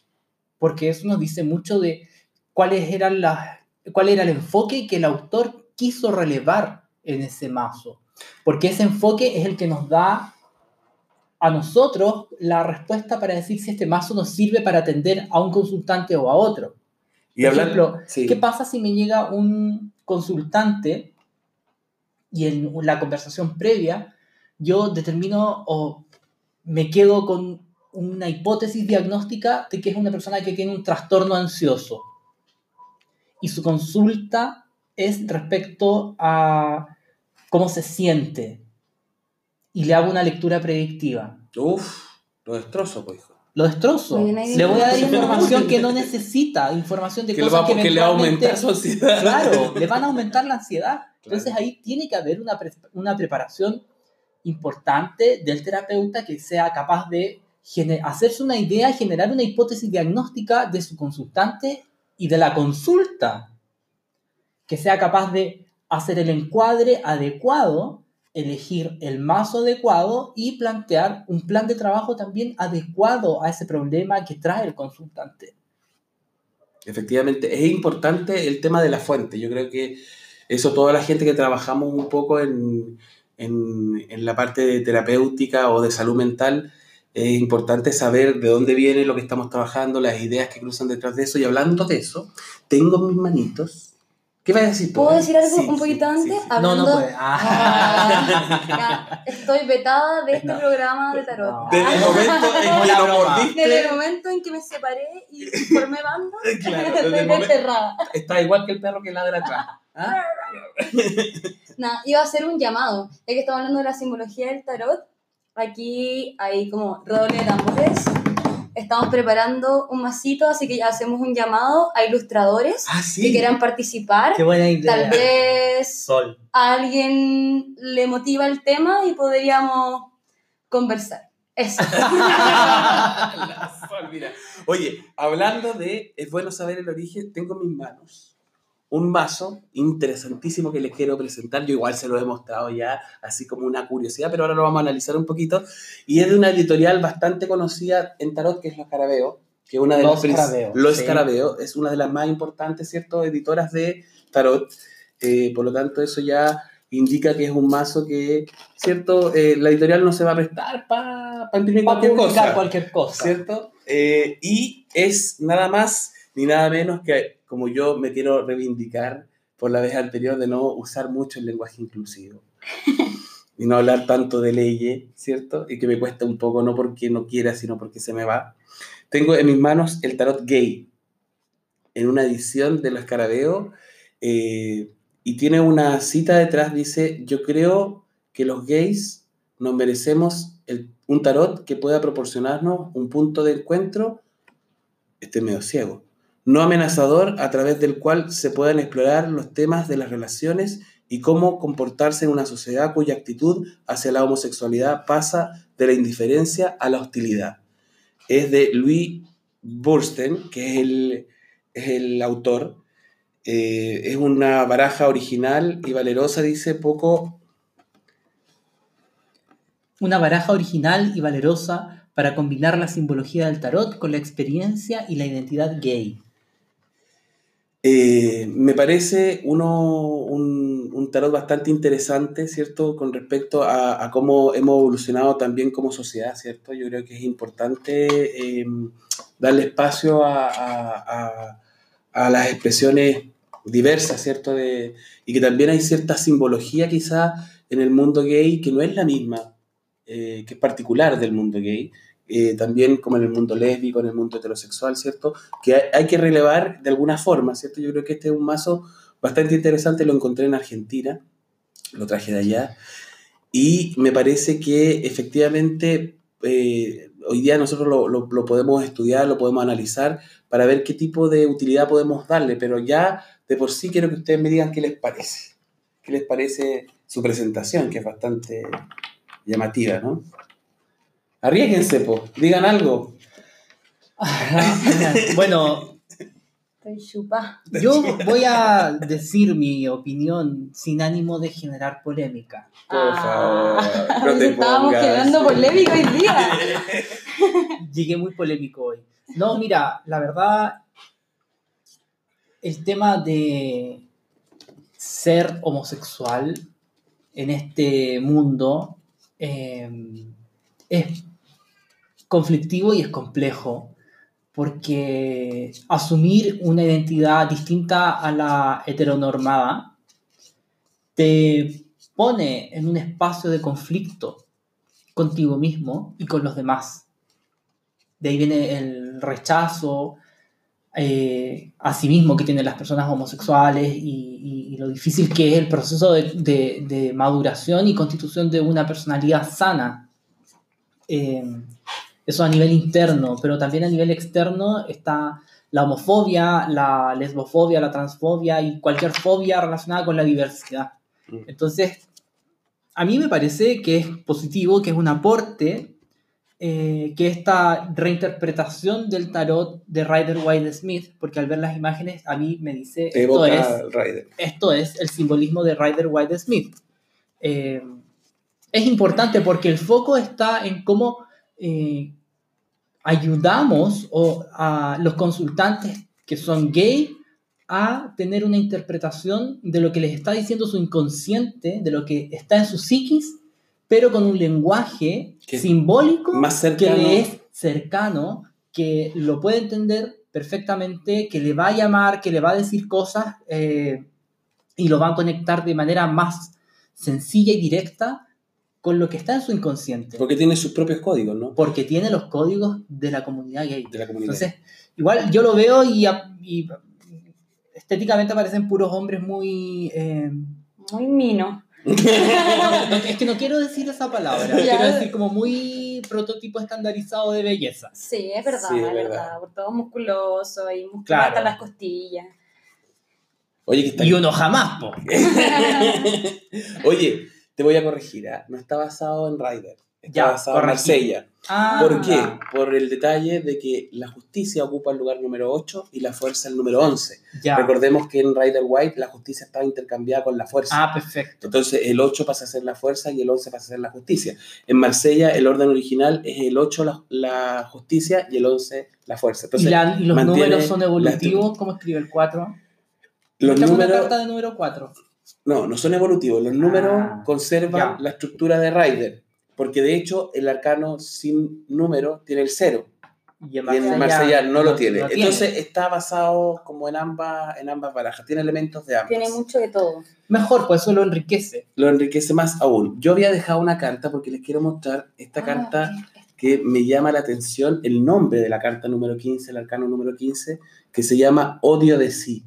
porque eso nos dice mucho de cuáles eran las, cuál era el enfoque que el autor quiso relevar en ese mazo, porque ese enfoque es el que nos da a nosotros la respuesta para decir si este mazo nos sirve para atender a un consultante o a otro. Y Por hablar, ejemplo, sí. ¿qué pasa si me llega un consultante y en la conversación previa yo determino o me quedo con una hipótesis diagnóstica de que es una persona que tiene un trastorno ansioso y su consulta es respecto a cómo se siente y le hago una lectura predictiva. Uf, lo destrozo, pues, hijo. Lo destrozo. Le voy a dar información que no necesita, información de Que, lo cosas va, que porque le va a aumentar su ansiedad. Claro, le van a aumentar la ansiedad. Entonces ahí tiene que haber una, pre- una preparación importante del terapeuta que sea capaz de hacerse una idea, generar una hipótesis diagnóstica de su consultante y de la consulta. Que sea capaz de hacer el encuadre adecuado, elegir el mazo adecuado y plantear un plan de trabajo también adecuado a ese problema que trae el consultante. Efectivamente, es importante el tema de la fuente. Yo creo que eso toda la gente que trabajamos un poco en, en, en la parte de terapéutica o de salud mental, es importante saber de dónde viene lo que estamos trabajando, las ideas que cruzan detrás de eso. Y hablando de eso, tengo mis manitos. ¿Qué vas a decir tú? ¿Puedo decir algo Sí, un poquito sí, antes? sí. Hablando- No, no puede. Ah. Ah, estoy vetada de este No. programa de tarot. No. Desde el Ah, momento en que lo mordiste, Desde el momento en que me separé y formé banda, claro, desde el momento, está igual que el perro que ladra atrás. ¿Ah? Nada, iba a hacer un llamado, ya que estamos hablando de la simbología del tarot. Aquí hay como redoble de tambores. Estamos preparando un masito, así que ya hacemos un llamado a ilustradores Ah, que sí. quieran participar. Qué buena idea. Tal vez Sol. a alguien le motiva el tema y podríamos conversar. Eso. Sol, mira. Oye, hablando de es bueno saber el origen, tengo en mis manos un mazo interesantísimo que les quiero presentar. Yo igual se lo he mostrado ya, así como una curiosidad, pero ahora lo vamos a analizar un poquito. Y es de una editorial bastante conocida en tarot, que es Los Carabeos, que es una de Los Carabeos, Los sí. Carabeos, es una de las más importantes, ¿cierto?, editoras de tarot. Eh, por lo tanto, eso ya indica que es un mazo que, ¿cierto?, Eh, la editorial no se va a prestar para imprimir Para cualquier cosa. cualquier cosa. ¿cierto? Eh, y es nada más ni nada menos que como yo me quiero reivindicar por la vez anterior de no usar mucho el lenguaje inclusivo y no hablar tanto de leyes, ¿cierto? Y que me cuesta un poco, no porque no quiera, sino porque se me va. Tengo en mis manos el tarot gay en una edición de los Escarabeo eh, y tiene una cita detrás, dice, yo creo que los gays nos merecemos el- un tarot que pueda proporcionarnos un punto de encuentro este medio ciego. No amenazador a través del cual se puedan explorar los temas de las relaciones y cómo comportarse en una sociedad cuya actitud hacia la homosexualidad pasa de la indiferencia a la hostilidad. Es de Louis Bursten, que es el, autor. Eh, es una baraja original y valerosa, dice poco. Una baraja original y valerosa para combinar la simbología del tarot con la experiencia y la identidad gay. Eh, me parece uno, un, un tarot bastante interesante, ¿cierto? Con respecto a, cómo hemos evolucionado también como sociedad, ¿cierto? Yo creo que es importante eh, darle espacio a- a las expresiones diversas, ¿cierto? De, y que también hay cierta simbología quizá en el mundo gay que no es la misma, eh, que es particular del mundo gay, eh, también como en el mundo lésbico, en el mundo heterosexual, ¿cierto? Que hay, hay que relevar de alguna forma, ¿cierto? Yo creo que este es un mazo bastante interesante, lo encontré en Argentina, lo traje de allá, y me parece que efectivamente eh, hoy día nosotros lo, lo- lo podemos estudiar, lo podemos analizar para ver qué tipo de utilidad podemos darle, pero ya de por sí quiero que ustedes me digan qué les parece, qué les parece su presentación, que es bastante llamativa, ¿no? Arriesguense, po, digan algo. bueno, Estoy chupa. yo voy a decir mi opinión sin ánimo de generar polémica. Por Ah, favor, no te Estábamos pongas. generando polémica hoy día. Llegué muy polémico hoy. No, mira, la verdad, el tema de ser homosexual en este mundo eh, es conflictivo y es complejo porque asumir una identidad distinta a la heteronormada te pone en un espacio de conflicto contigo mismo y con los demás. De ahí viene el rechazo eh, a sí mismo que tienen las personas homosexuales y, y- y lo difícil que es el proceso de, de- de maduración y constitución de una personalidad sana. Eh, eso a nivel interno, pero también a nivel externo está la homofobia, la lesbofobia, la transfobia y cualquier fobia relacionada con la diversidad. Mm. Entonces, a mí me parece que es positivo, que es un aporte, eh, que esta reinterpretación del tarot de Rider Waite Smith, porque al ver las imágenes a mí me dice, esto es, esto es el simbolismo de Rider Waite Smith. Eh, es importante porque el foco está en cómo eh, ayudamos o a los consultantes que son gay a tener una interpretación de lo que les está diciendo su inconsciente, de lo que está en su psiquis, pero con un lenguaje Que- simbólico Más que le es cercano, que lo puede entender perfectamente, que le va a llamar, que le va a decir cosas eh, y lo va a conectar de manera más sencilla y directa con lo que está en su inconsciente, Porque tiene sus propios códigos, ¿no? porque tiene los códigos de la comunidad gay. De la comunidad. Entonces, igual yo lo veo y, y estéticamente aparecen puros hombres muy... eh, Muy mino. no, es que no quiero decir esa palabra, Ya. quiero decir como muy prototipo estandarizado de belleza. Sí, es verdad, Sí, es es verdad. verdad. Por todo musculoso y musculoso Claro. hasta las costillas. Oye, que está Y uno jamás, po. Oye, te voy a corregir, ¿ah? no está basado en Ryder, está Ya, basado en. Marsella. Ah, ¿Por qué? Por el detalle de que la justicia ocupa el lugar número 8 y la fuerza el número 11. Ya. Recordemos que en Rider White la justicia estaba intercambiada con la fuerza. Ah, perfecto. Entonces el 8 pasa a ser la fuerza y el 11 pasa a ser la justicia. En Marsella el orden original es el 8 la, la justicia y el 11 la fuerza. ¿Y, la- los números son evolutivos? ¿Cómo escribe el 4? los es una números... carta de número 4. No, no son evolutivos. Los números Ah, conservan ya. la estructura de Rider. Porque de hecho el arcano sin número tiene el 0 Y en y en Marsella, Marsella no lo tiene. tiene. Entonces está basado como en ambas, en ambas barajas. Tiene elementos de ambas. Tiene mucho de todo. Mejor, pues eso lo enriquece. Lo enriquece más aún. Yo había dejado una carta porque les quiero mostrar esta Ah, carta que me llama la atención, el nombre de la carta número 15, el arcano número 15, que se llama Odio de sí.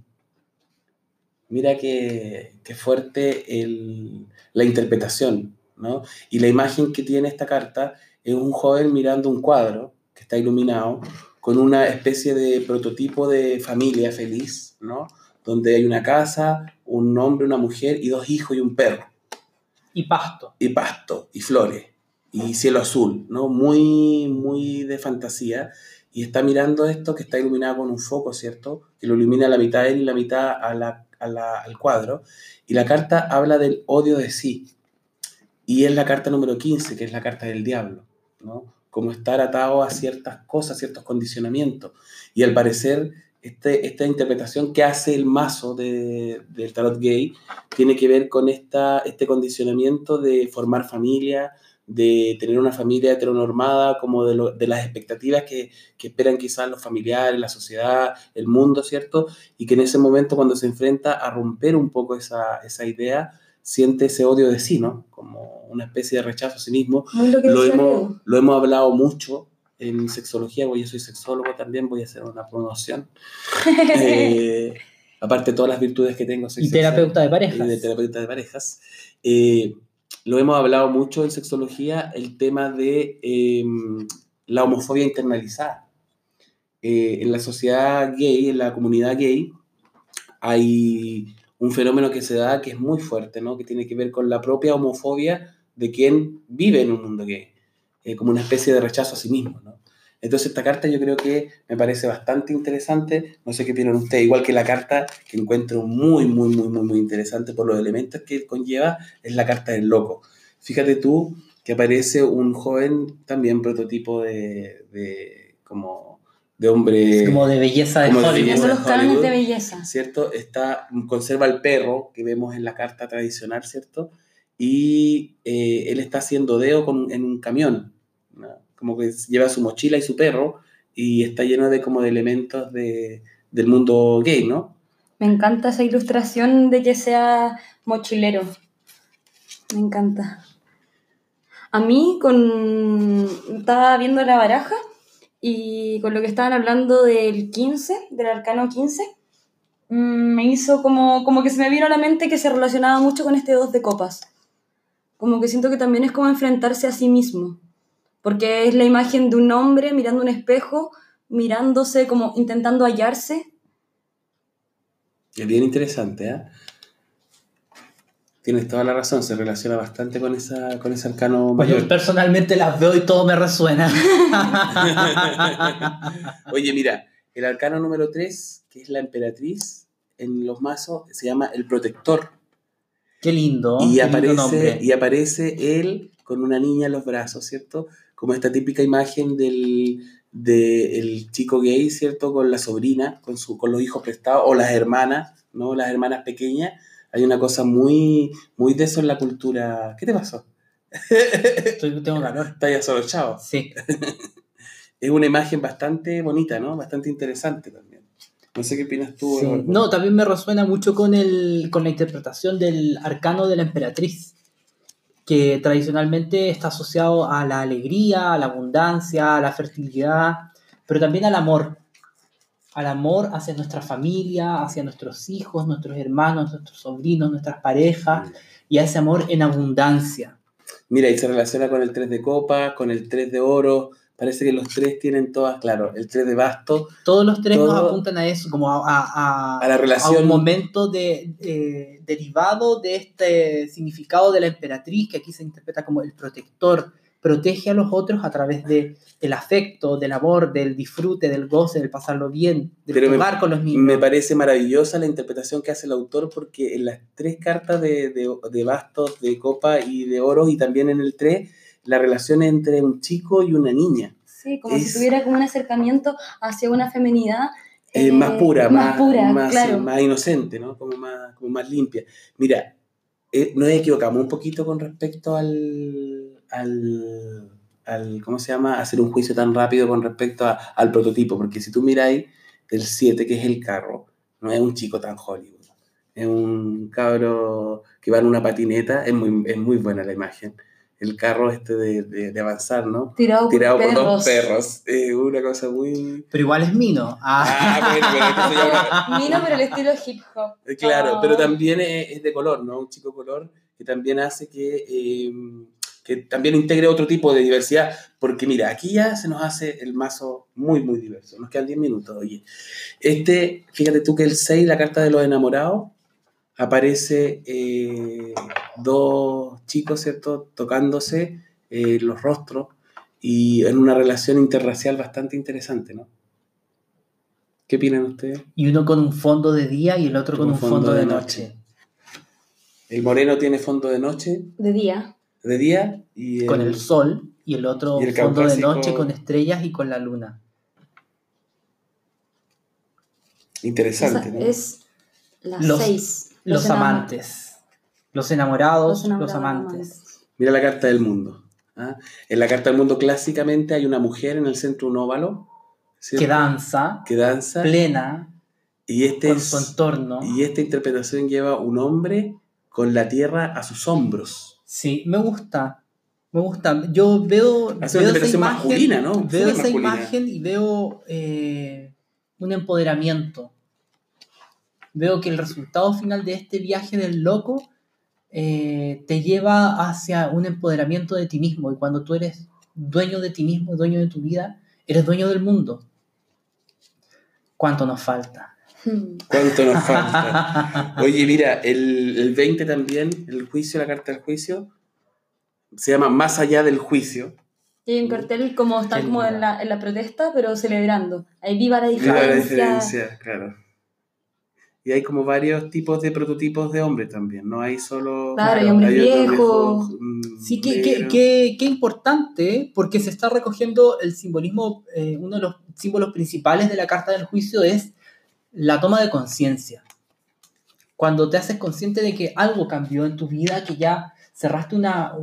Mira qué, qué fuerte el- la interpretación, ¿no? Y la imagen que tiene esta carta es un joven mirando un cuadro que está iluminado con una especie de prototipo de familia feliz, ¿no? Donde hay una casa, un hombre, una mujer y dos hijos y un perro. Y pasto. Y pasto, y flores, y cielo azul, ¿no? Muy, muy de fantasía. Y está mirando esto que está iluminado con un foco, ¿cierto? Que lo ilumina la mitad a él y la mitad a la- a la- al cuadro. Y la carta habla del odio de sí. Y es la carta número 15, que es la carta del diablo, ¿no? Como estar atado a ciertas cosas, ciertos condicionamientos. Y al parecer, este, esta interpretación que hace el mazo de, del tarot gay tiene que ver con esta, este condicionamiento de formar familia, de tener una familia heteronormada, como de, lo- de las expectativas que, que esperan quizás los familiares, la sociedad, el mundo, ¿cierto? Y que en ese momento cuando se enfrenta a romper un poco esa, esa idea, siente ese odio de sí, ¿no? Como una especie de rechazo a sí mismo. Lo hemos, lo hemos hablado mucho en sexología, porque yo soy sexólogo también, voy a hacer una promoción. Eh, aparte de todas las virtudes que tengo. soy Y terapeuta de sexólogo parejas. y de terapeuta de parejas. Eh, lo hemos hablado mucho en sexología, el tema de eh, la homofobia internalizada. Eh, en la sociedad gay, en la comunidad gay, hay un fenómeno que se da que es muy fuerte, ¿no? que tiene que ver con la propia homofobia de quien vive en un mundo gay, eh, como una especie de rechazo a sí mismo. ¿no? Entonces esta carta yo creo que me parece bastante interesante, no sé qué opinan ustedes, igual que la carta que encuentro muy, muy, muy, muy, muy interesante por los elementos que conlleva, es la carta del loco. Fíjate tú que aparece un joven también prototipo de, de como de hombre... como de belleza de como de Hollywood. belleza. Esos los cánones de belleza. ¿cierto? Está, conserva el perro que vemos en la carta tradicional, ¿cierto? Y eh, él está haciendo deo con, en un camión, ¿no? Como que lleva su mochila y su perro y está lleno de como de elementos de, del mundo gay, ¿no? Me encanta esa ilustración de que sea mochilero. Me encanta. A mí, con... estaba viendo la baraja y con lo que estaban hablando del 15, del arcano 15, mm, me hizo como, como que se me vino a la mente que se relacionaba mucho con este dos de copas. Como que siento que también es como enfrentarse a sí mismo. Porque es la imagen de un hombre mirando un espejo, mirándose, como intentando hallarse Es bien interesante, ¿eh? Tienes toda la razón, se relaciona bastante con, esa, con ese arcano Pues yo personalmente las veo y todo me resuena. Oye, mira, el arcano número 3, que es la emperatriz, en los mazos se llama el protector. Qué lindo. y, qué lindo aparece, y aparece él con una niña en los brazos, ¿cierto? Como esta típica imagen del, del chico gay, ¿cierto? Con la sobrina, con, su, con los hijos prestados, o las hermanas, ¿no? Las hermanas pequeñas. Hay una cosa muy, muy de eso en la cultura. ¿Qué te pasó? Estoy- tengo calor. Está ya solo, chao. Sí. Es una imagen bastante bonita, ¿no? Bastante interesante también. No sé qué opinas tú. Sí. No, también me resuena mucho con, el, con la interpretación del arcano de la emperatriz, que tradicionalmente está asociado a la alegría, a la abundancia, a la fertilidad, pero también al amor. Al amor hacia nuestra familia, hacia nuestros hijos, nuestros hermanos, nuestros sobrinos, nuestras parejas, y a ese amor en abundancia. Mira, y se relaciona con el 3 de copa, con el 3 de oro. Parece que los tres tienen todas, claro, el 3 de basto, Todos los tres nos apuntan a eso, como a, a- a- a la a relación. un momento de, derivado de este significado de la emperatriz, que aquí se interpreta como el protector, protege a los otros a través de, del afecto, del amor, del disfrute, del goce, del pasarlo bien, del Pero me- jugar con los niños. Me parece maravillosa la interpretación que hace el autor porque en las tres cartas de, de, de bastos, de copa y de oro y también en el 3, la relación entre un chico y una niña. Sí, como Es- si tuviera como un acercamiento hacia una feminidad. Eh, eh, más pura, más, pura, más, claro. más inocente, ¿no? Como más, como más limpia. Mira, eh, nos equivocamos un poquito con respecto al, al, al- ¿cómo se llama? Hacer un juicio tan rápido con respecto a- al prototipo, porque si tú miráis el 7, que es el carro, no es un chico tan Hollywood. Es un cabro que va en una patineta, es muy, es muy buena la imagen. El carro este de, de- de avanzar, ¿no? Tirado, Tirado por perros. dos perros. Es una cosa muy... Pero igual es Mino. Ah. Ah, bueno, pero ya una- Mino, pero el estilo hip hop. Eh, Claro, Ah. pero también es, es de color, ¿no? Un chico color que también hace que eh, que también integre otro tipo de diversidad, porque mira, aquí ya se nos hace el mazo muy, muy diverso. Nos quedan 10 minutos, oye. Este, fíjate tú que el 6, la carta de los enamorados, aparece eh, dos chicos, ¿cierto?, tocándose eh, los rostros y en una relación interracial bastante interesante, ¿no? ¿Qué opinan ustedes? Y uno con un fondo de día y el otro con un fondo, de noche. El moreno tiene fondo de noche, De día. de día, y Con el sol y el otro y el fondo de noche con estrellas y con la luna. Interesante, Esa ¿no? es la Los- 6. Los amantes. Los enamorados, Los amantes. Mira la carta del mundo. ¿ah? En la carta del mundo clásicamente hay una mujer en el centro de un óvalo ¿cierto? Que danza, que danza plena, y este con es- su entorno. y esta interpretación lleva un hombre con la tierra a sus hombros. Sí, me gusta. Me gusta. Yo veo, Hace una veo esa interpretación imagen, masculina, ¿no? veo esa masculina. imagen y veo eh, un empoderamiento. Veo que el resultado final de este viaje del loco eh, te lleva hacia un empoderamiento de ti mismo. Y cuando tú eres dueño de ti mismo, dueño de tu vida, eres dueño del mundo. ¿Cuánto nos falta? ¿Cuánto nos falta? Oye, mira, el, el 20 también, el juicio, la carta del juicio, se llama Más allá del juicio. Y hay un cartel como están Qué como en la, en la protesta, pero celebrando. Ahí viva la Viva diferencia. la diferencia, claro. Y hay como varios tipos de prototipos de hombres también, no hay solo... Claro, hay hombres viejos. mm, Sí, qué, qué, qué- qué importante, porque se está recogiendo el simbolismo, eh, uno de los símbolos principales de la carta del juicio es la toma de conciencia. Cuando te haces consciente de que algo cambió en tu vida, que ya cerraste una,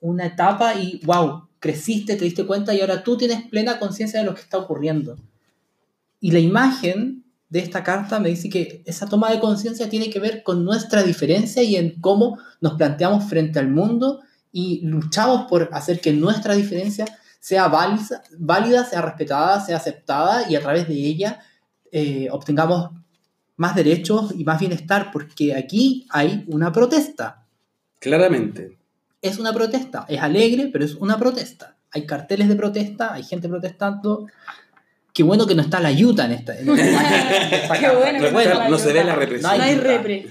una etapa y, wow, creciste, te diste cuenta y ahora tú tienes plena conciencia de lo que está ocurriendo. Y la imagen de esta carta me dice que esa toma de conciencia tiene que ver con nuestra diferencia y en cómo nos planteamos frente al mundo y luchamos por hacer que nuestra diferencia sea válida, válida sea respetada, sea aceptada y a través de ella eh, obtengamos más derechos y más bienestar, porque aquí hay una protesta. Claramente. Es una protesta, es alegre, pero es una protesta. Hay carteles de protesta, hay gente protestando. Qué bueno que no está la Utah en esta. en esta Qué bueno No que está- la no se ve la represión. No hay repre.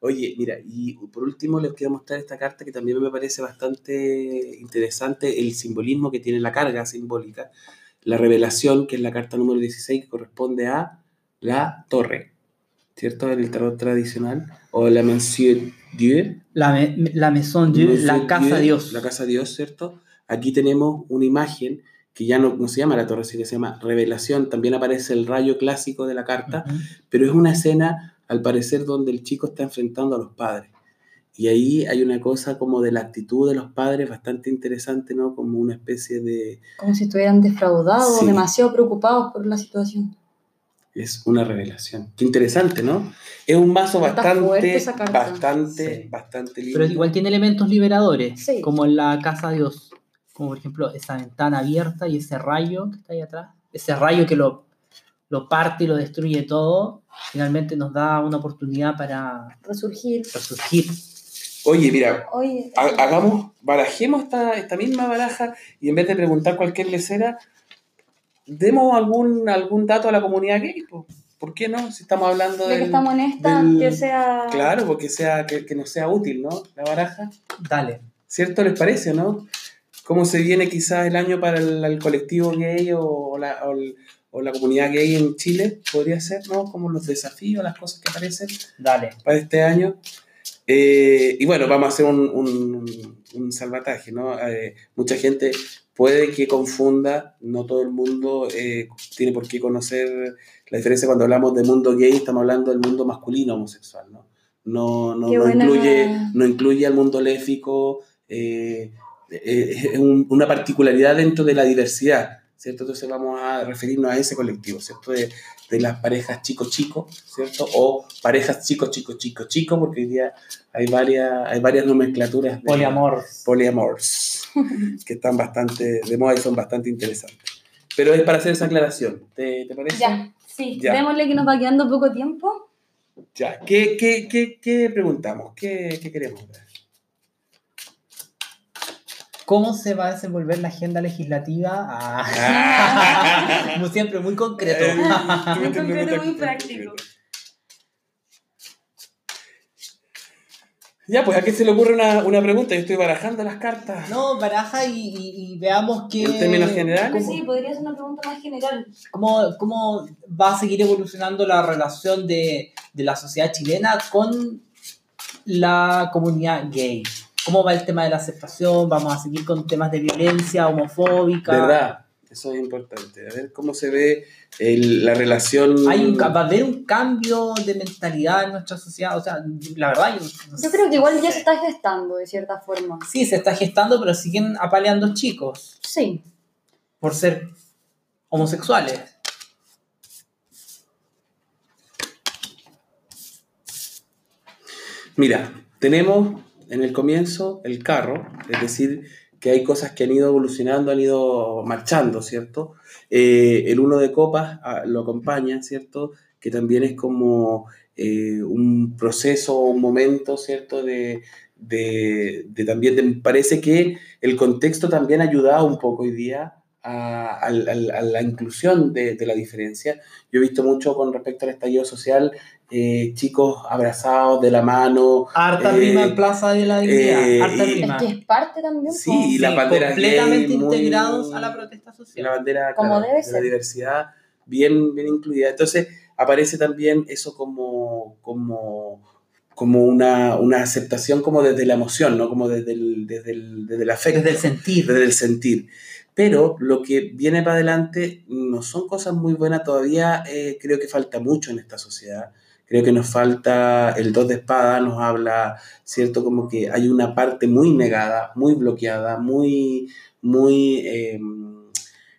Oye, mira, y por último les quiero mostrar esta carta que también me parece bastante interesante, el simbolismo que tiene la carga simbólica, la revelación, que es la carta número 16, que corresponde a la torre, ¿cierto? En el tarot tradicional, o la Monsieur Dieu, La, me- la Maison Dieu, la casa Dieu, Dios. La casa Dios, ¿cierto? Aquí tenemos una imagen que ya no, no se llama la torre, sino que se llama revelación, también aparece el rayo clásico de la carta, pero es una escena, al parecer, donde el chico está enfrentando a los padres. Y ahí hay una cosa como de la actitud de los padres bastante interesante, ¿no? Como una especie de... Como si estuvieran defraudados, Sí. demasiado preocupados por la situación. Es una revelación. Qué interesante, ¿no? Es un mazo Está bastante, fuerte esa carta. bastante, Sí. bastante lindo. Pero igual tiene elementos liberadores, Sí. como en la casa Dios. Como por ejemplo esa ventana abierta y ese rayo que está ahí atrás. Ese rayo que lo, lo parte y lo destruye todo. Finalmente nos da una oportunidad para Resurgir. resurgir. Oye, mira, Oye, ha- hagamos, barajemos esta, esta misma baraja y en vez de preguntar cualquier lecera, demos algún, algún dato a la comunidad gay. po. ¿Por qué no? Si estamos hablando de... que estamos en esta, del- que sea. Claro, porque sea, que, que nos sea útil, ¿no? La baraja. Dale. ¿Cierto les parece, no? ¿Cómo se viene quizás el año para el, el colectivo gay o, la, o el- o la comunidad gay en Chile? Podría ser, ¿no? Como los desafíos, las cosas que aparecen Dale. para este año. Eh, y bueno, vamos a hacer un, un- un salvataje, ¿no? Eh, mucha gente puede que confunda, no todo el mundo eh, tiene por qué conocer la diferencia cuando hablamos de mundo gay, estamos hablando del mundo masculino homosexual, ¿no? No, no, no incluye, no incluye al mundo léfico, eh, es un- una particularidad dentro de la diversidad, ¿cierto? Entonces vamos a referirnos a ese colectivo, ¿cierto? De, de las parejas chico-chico, ¿cierto? O parejas chico-chico-chico-chico, porque hoy día hay varias, hay varias nomenclaturas de Poliamor. poliamors que están bastante de moda y son bastante interesantes. Pero es para hacer esa aclaración, ¿te, te parece? Ya, sí. Ya. Démosle que nos va quedando poco tiempo. Ya, ¿qué, qué, qué, qué preguntamos? ¿Qué, qué queremos ver? ¿Cómo se va a desenvolver la agenda legislativa? Ah. Ah. Como siempre, muy concreto. Eh, Muy concreto, muy práctico. Ya, pues a qué se le ocurre una, una pregunta. Yo estoy barajando las cartas. No, baraja y, y- y veamos que... En términos generales. ¿Cómo, Sí, podría ser una pregunta más general. cómo- cómo va a seguir evolucionando la relación de, de la sociedad chilena con la comunidad gay? ¿Cómo va el tema de la aceptación? ¿Vamos a seguir con temas de violencia homofóbica? ¿Verdad? Eso es importante. A ver cómo se ve el- la relación. Hay un, ¿Va a haber un cambio de mentalidad en nuestra sociedad? O sea, la verdad, yo, no Yo sé. creo que igual ya se está gestando de cierta forma. Sí, se está gestando, pero siguen apaleando chicos Sí. por ser homosexuales. Mira, tenemos en el comienzo el carro, es decir, que hay cosas que han ido evolucionando, han ido marchando, ¿cierto? Eh, el uno de copas ah, lo acompaña, ¿cierto? Que también es como eh, un proceso, un momento, ¿cierto? De, de, también, de- parece que el contexto también ha ayudado un poco hoy día a la inclusión de, de la diferencia. Yo he visto mucho con respecto al estallido social, eh, chicos abrazados de la mano, Harta Eh, rima en Plaza de la Dignidad. eh, harta y- Es rima. que es parte también. Sí, y la Sí, bandera completamente gay, muy- integrados a la protesta la social. bandera Como claro, debe de ser. la diversidad bien, bien incluida. Entonces aparece también eso como, como, como una, una aceptación como desde la emoción, ¿no? como desde el, desde el, desde el afecto, Desde el sentir. desde el sentir. Pero lo que viene para adelante no son cosas muy buenas todavía, eh, creo que falta mucho en esta sociedad. Creo que nos falta el dos de espada, nos habla, ¿cierto? Como que hay una parte muy negada, muy bloqueada, muy, muy, eh,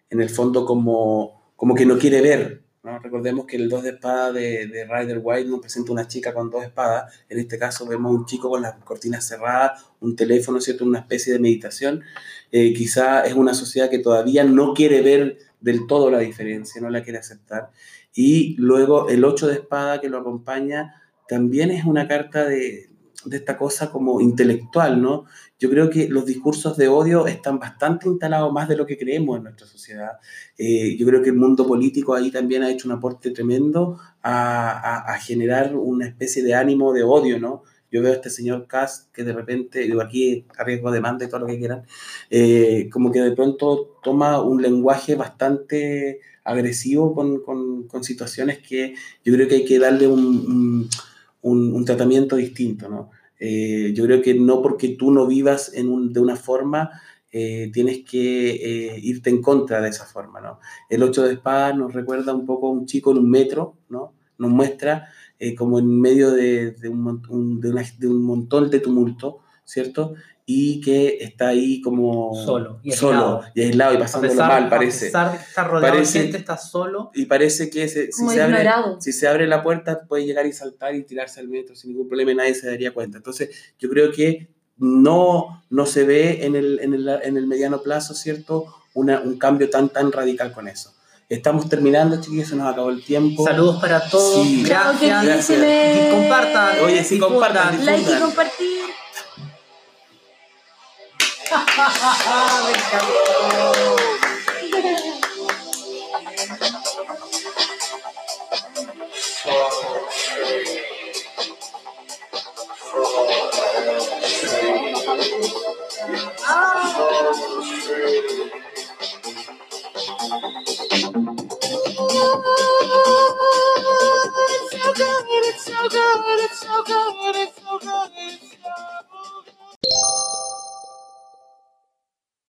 en el fondo como, como que no quiere ver. ¿no? Recordemos que el dos de espada de, de Rider White nos presenta una chica con dos espadas. En este caso vemos un chico con las cortinas cerradas, un teléfono, ¿cierto? Una especie de meditación. Eh, quizá es una sociedad que todavía no quiere ver del todo la diferencia, no la quiere aceptar. Y luego el 8 de espada que lo acompaña también es una carta de, de esta cosa como intelectual, ¿no? Yo creo que los discursos de odio están bastante instalados más de lo que creemos en nuestra sociedad. Eh, yo creo que el mundo político ahí también ha hecho un aporte tremendo a, a- a generar una especie de ánimo de odio, ¿no? Yo veo a este señor Kass que de repente, digo aquí a riesgo de demanda y todo lo que quieran, eh, como que de pronto toma un lenguaje bastante agresivo con, con- con situaciones que yo creo que hay que darle un, un- tratamiento distinto, ¿no? Eh, yo creo que no porque tú no vivas en un- de una forma, eh, tienes que eh, irte en contra de esa forma, ¿no? El 8 de espadas nos recuerda un poco a un chico en un metro, ¿no? Nos muestra como en medio de, de un montón de tumulto, ¿cierto? Y que está ahí como Solo y solo aislado. y aislado y A pasándolo pesar, mal, a parece. pesar de estar rodeado Parece- de gente, está solo. Y parece que se- si, se abre, si se abre la puerta puede llegar y saltar y tirarse al metro sin ningún problema y nadie se daría cuenta. Entonces, yo creo que no, no se ve en el, en el, en el mediano plazo, ¿cierto? Una, un cambio tan, tan radical con eso. Estamos terminando, chiquillos, se nos acabó el tiempo. Saludos para todos. Sí. Gracias. Y compartan. Oye, sí, compartan, Like y compartir. Oh, it's so good, it's so good, it's so good, it's so good.